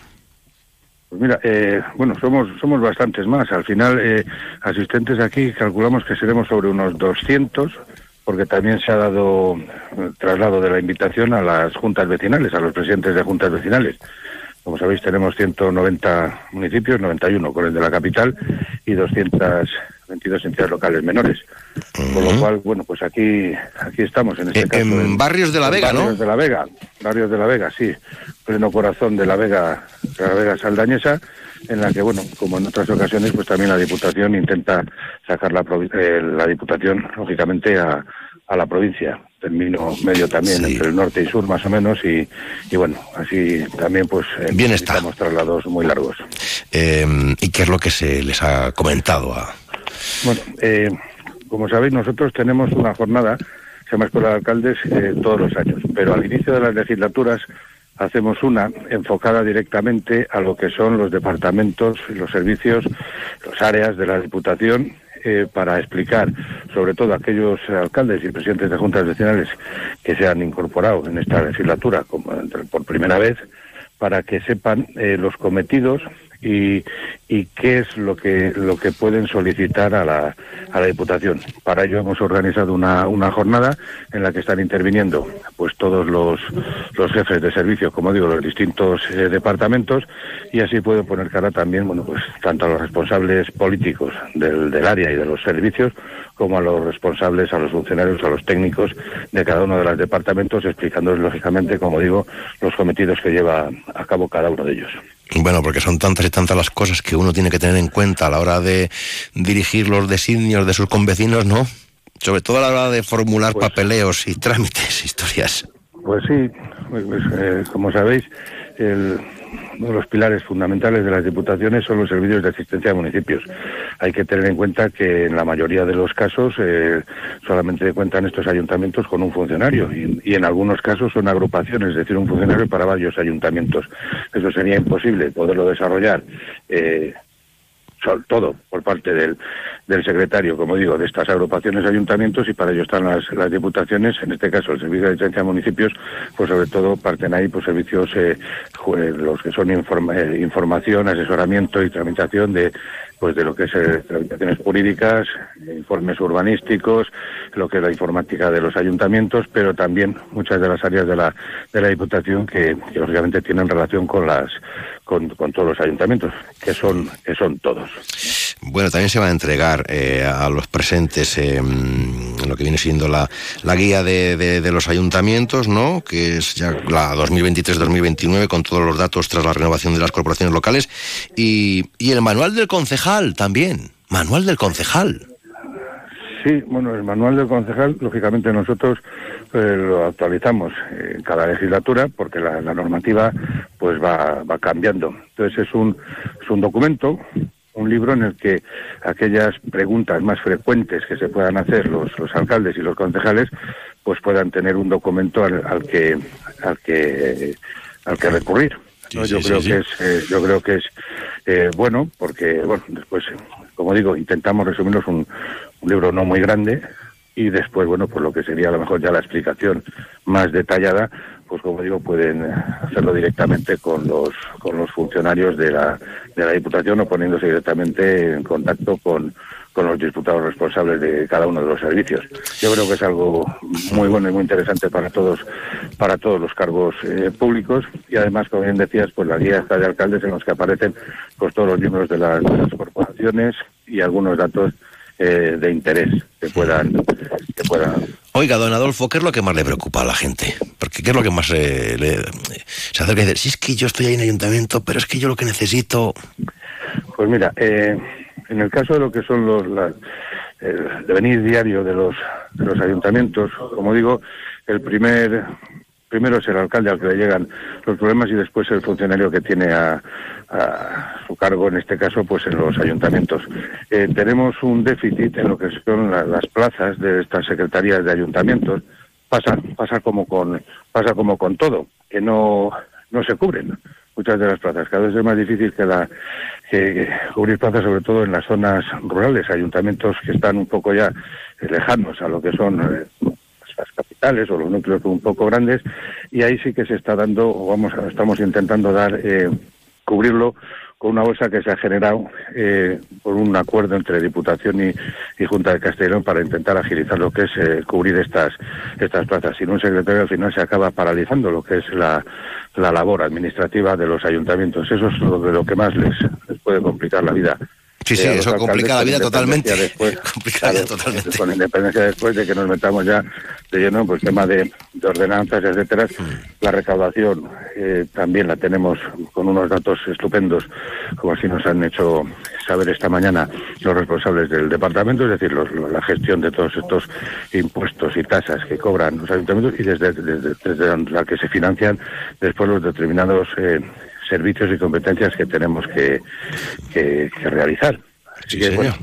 Pues mira, eh, bueno, somos somos bastantes más. Al final, eh, asistentes aquí calculamos que seremos sobre unos 200, porque también se ha dado eh, traslado de la invitación a las juntas vecinales, a los presidentes de juntas vecinales. Como sabéis, tenemos 190 municipios, 91 con el de la capital y 222 entidades locales menores. Con lo cual, bueno, pues aquí aquí estamos en este caso. En barrios de la Vega, ¿no? Barrios de la Vega, barrios de la Vega, sí. Pleno corazón de la Vega, la Vega Saldañesa, en la que, bueno, como en otras ocasiones, pues también la Diputación intenta sacar la, eh, la Diputación, lógicamente, a, a la provincia termino medio también entre el norte y sur más o menos y, y bueno así también pues eh, bien está traslados muy largos em, y qué es lo que se les ha comentado a bueno eh, como sabéis nosotros tenemos una jornada se llama escuela de alcaldes eh, todos los años. Pero al inicio de las legislaturas hacemos una enfocada directamente a lo que son los departamentos, los servicios, las áreas de la Diputación eh, para explicar, sobre todo a aquellos alcaldes y presidentes de juntas vecinales que se han incorporado en esta legislatura como, por primera vez, para que sepan eh, los cometidos y, y qué es lo que lo que pueden solicitar a la, a la Diputación. Para ello hemos organizado una, una jornada en la que están interviniendo pues todos los, los jefes de servicio, como digo, los distintos eh, departamentos y así pueden poner cara también, bueno, pues tanto a los responsables políticos del, del área y de los servicios como a los responsables, a los funcionarios, a los técnicos de cada uno de los departamentos, explicándoles lógicamente, como digo, los cometidos que lleva a cabo cada uno de ellos. Bueno, porque son tantas y tantas las cosas que uno tiene que tener en cuenta a la hora de dirigir los designios de sus convecinos, ¿no? Sobre todo a la hora de formular pues, papeleos y trámites, historias. Pues sí, pues, pues, eh, como sabéis, el, uno de los pilares fundamentales de las diputaciones son los servicios de asistencia a municipios. Hay que tener en cuenta que en la mayoría de los casos eh, solamente cuentan estos ayuntamientos con un funcionario y, y, en algunos casos son agrupaciones, es decir, un funcionario para varios ayuntamientos. Eso sería imposible poderlo desarrollar. Eh, todo por parte del, del secretario, como digo, de estas agrupaciones ayuntamientos y para ello están las, las diputaciones, en este caso el Servicio de Asistencia a Municipios, pues sobre todo parten ahí pues servicios, eh, los que son informa, eh, información, asesoramiento y tramitación de pues de lo que es eh, tramitaciones jurídicas, informes urbanísticos, lo que es la informática de los ayuntamientos, pero también muchas de las áreas de la, de la Diputación que, que lógicamente tienen relación con las con, con, todos los ayuntamientos, que son, que son todos. Bueno, también se va a entregar eh, a los presentes eh, lo que viene siendo la, la guía de, de, los ayuntamientos, ¿no? Que es ya la 2023-2029 con todos los datos tras la renovación de las corporaciones locales y, y el manual del concejal también, manual del concejal. Sí, bueno, el manual del concejal, lógicamente nosotros eh, lo actualizamos en cada legislatura porque la, la normativa pues va, va, cambiando. Entonces es un, es un documento, un libro en el que aquellas preguntas más frecuentes que se puedan hacer los, los alcaldes y los concejales pues puedan tener un documento al, al que al que al que recurrir. ¿no? Sí, yo, sí, creo sí, que es, eh, yo creo que es eh, bueno porque bueno después como digo intentamos resumirnos un, un libro no muy grande y después, bueno, pues lo que sería a lo mejor ya la explicación más detallada, pues como digo, pueden hacerlo directamente con los, con los funcionarios de la, de la Diputación o poniéndose directamente en contacto con, con los diputados responsables de cada uno de los servicios. Yo creo que es algo muy bueno y muy interesante para todos, para todos los cargos eh, públicos y además, como bien decías, pues la guía está de alcaldes en los que aparecen pues todos los miembros de las, de las corporaciones y algunos datos eh, de interés que puedan, que puedan. Oiga, don Adolfo, ¿qué es lo que más le preocupa a la gente? Porque ¿qué es lo que más eh, le, se acerca a decir? Si es que yo estoy ahí en el ayuntamiento, pero es que yo lo que necesito. Pues mira, eh, en el caso de lo que son los la, el devenir diario de los de los ayuntamientos, como digo, el primer primero es el alcalde al que le llegan los problemas y después el funcionario que tiene a, a su cargo, en este caso, pues en los ayuntamientos. Eh, tenemos un déficit en lo que son la, las plazas de estas secretarías de ayuntamientos. Pasa, pasa como con, pasa como con todo, que no, no se cubren muchas de las plazas. Cada vez es más difícil que la que cubrir plazas, sobre todo en las zonas rurales, ayuntamientos que están un poco ya lejanos a lo que son eh, las capitales o los núcleos un poco grandes y ahí sí que se está dando o vamos estamos intentando dar eh, cubrirlo con una bolsa que se ha generado eh, por un acuerdo entre Diputación y, Junta de Castellón para intentar agilizar lo que es eh, cubrir estas estas plazas. Sin un secretario al final se acaba paralizando lo que es la, la labor administrativa de los ayuntamientos. Eso es lo, de lo que más les, les puede complicar la vida. Sí, sí, eso complica la vida totalmente. Después, complica la vida totalmente. Con independencia después de que nos metamos ya de lleno, pues tema de, de ordenanzas, etcétera. Mm. La recaudación eh, también la tenemos con unos datos estupendos, como así nos han hecho saber esta mañana los responsables del departamento, es decir, los, la gestión de todos estos impuestos y tasas que cobran los ayuntamientos y desde, desde, desde la que se financian después los determinados eh, servicios y competencias que tenemos que, que, que realizar. Así sí, que, bueno,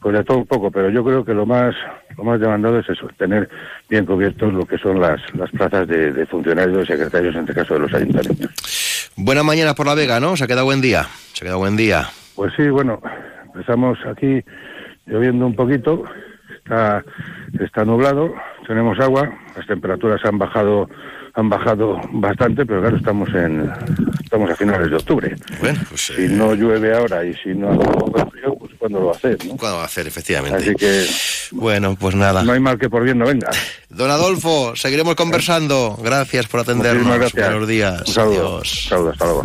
Pues de todo un poco, pero yo creo que lo más lo más demandado es eso, tener bien cubiertos lo que son las, las plazas de, de funcionarios y secretarios, en este caso de los ayuntamientos. Buena mañana por la Vega, ¿no? Se ha quedado buen día. Se ha quedado buen día. Pues sí, bueno, empezamos aquí lloviendo un poquito, está, está nublado, tenemos agua, las temperaturas han bajado han bajado bastante, pero claro, estamos en estamos a finales de octubre. Bueno, pues, Si no llueve ahora y si no hace frío, pues ¿cuándo lo va a hacer? ¿no? ¿Cuándo va a hacer, efectivamente? Así que Bueno, pues nada. no hay mal que por bien no venga. Don Adolfo, seguiremos conversando. Gracias por atendernos. Muchísimas gracias. Buenos días. Un saludo. Adiós. Un saludo, hasta luego.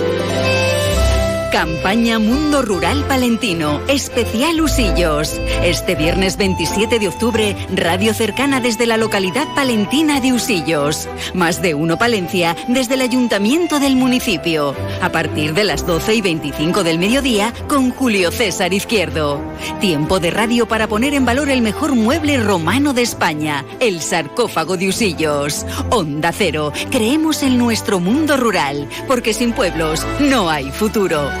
Campaña Mundo Rural Palentino, especial Usillos. Este viernes 27 de octubre, radio cercana desde la localidad palentina de Usillos. Más de uno Palencia desde el ayuntamiento del municipio. A partir de las 12 y 25 del mediodía con Julio César Izquierdo. Tiempo de radio para poner en valor el mejor mueble romano de España, el sarcófago de Usillos. Onda Cero, creemos en nuestro mundo rural, porque sin pueblos no hay futuro.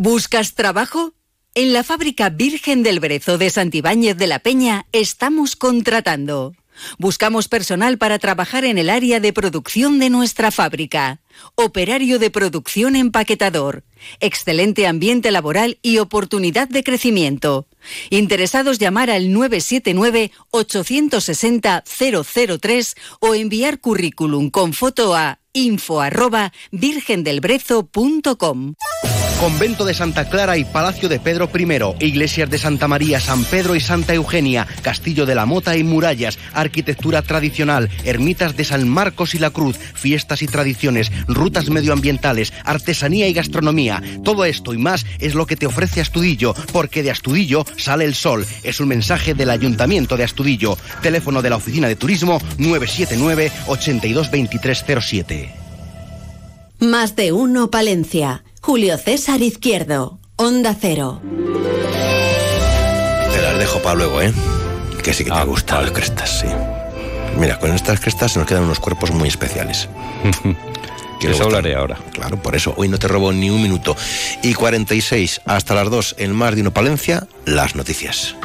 ¿Buscas trabajo? En la fábrica Virgen del Brezo de Santibáñez de la Peña estamos contratando. Buscamos personal para trabajar en el área de producción de nuestra fábrica. Operario de producción empaquetador. Excelente ambiente laboral y oportunidad de crecimiento. Interesados llamar al 979-860-003 o enviar currículum con foto a info arroba virgendelbrezo.com. Convento de Santa Clara y Palacio de Pedro I, iglesias de Santa María, San Pedro y Santa Eugenia, Castillo de la Mota y murallas, arquitectura tradicional, ermitas de San Marcos y la Cruz, fiestas y tradiciones, rutas medioambientales, artesanía y gastronomía. Todo esto y más es lo que te ofrece Astudillo, porque de Astudillo sale el sol. Es un mensaje del Ayuntamiento de Astudillo. Teléfono de la Oficina de Turismo 979 822307. Más de uno Palencia. Julio César Izquierdo. Onda Cero. Te las dejo para luego, ¿eh? Que sí que te Ah, ha gustado las crestas, sí. Mira, con estas crestas se nos quedan unos cuerpos muy especiales. De eso hablaré ahora. Claro, por eso. Hoy no te robo ni un minuto. Y 46 hasta las 2 en Más de Uno Palencia, las noticias.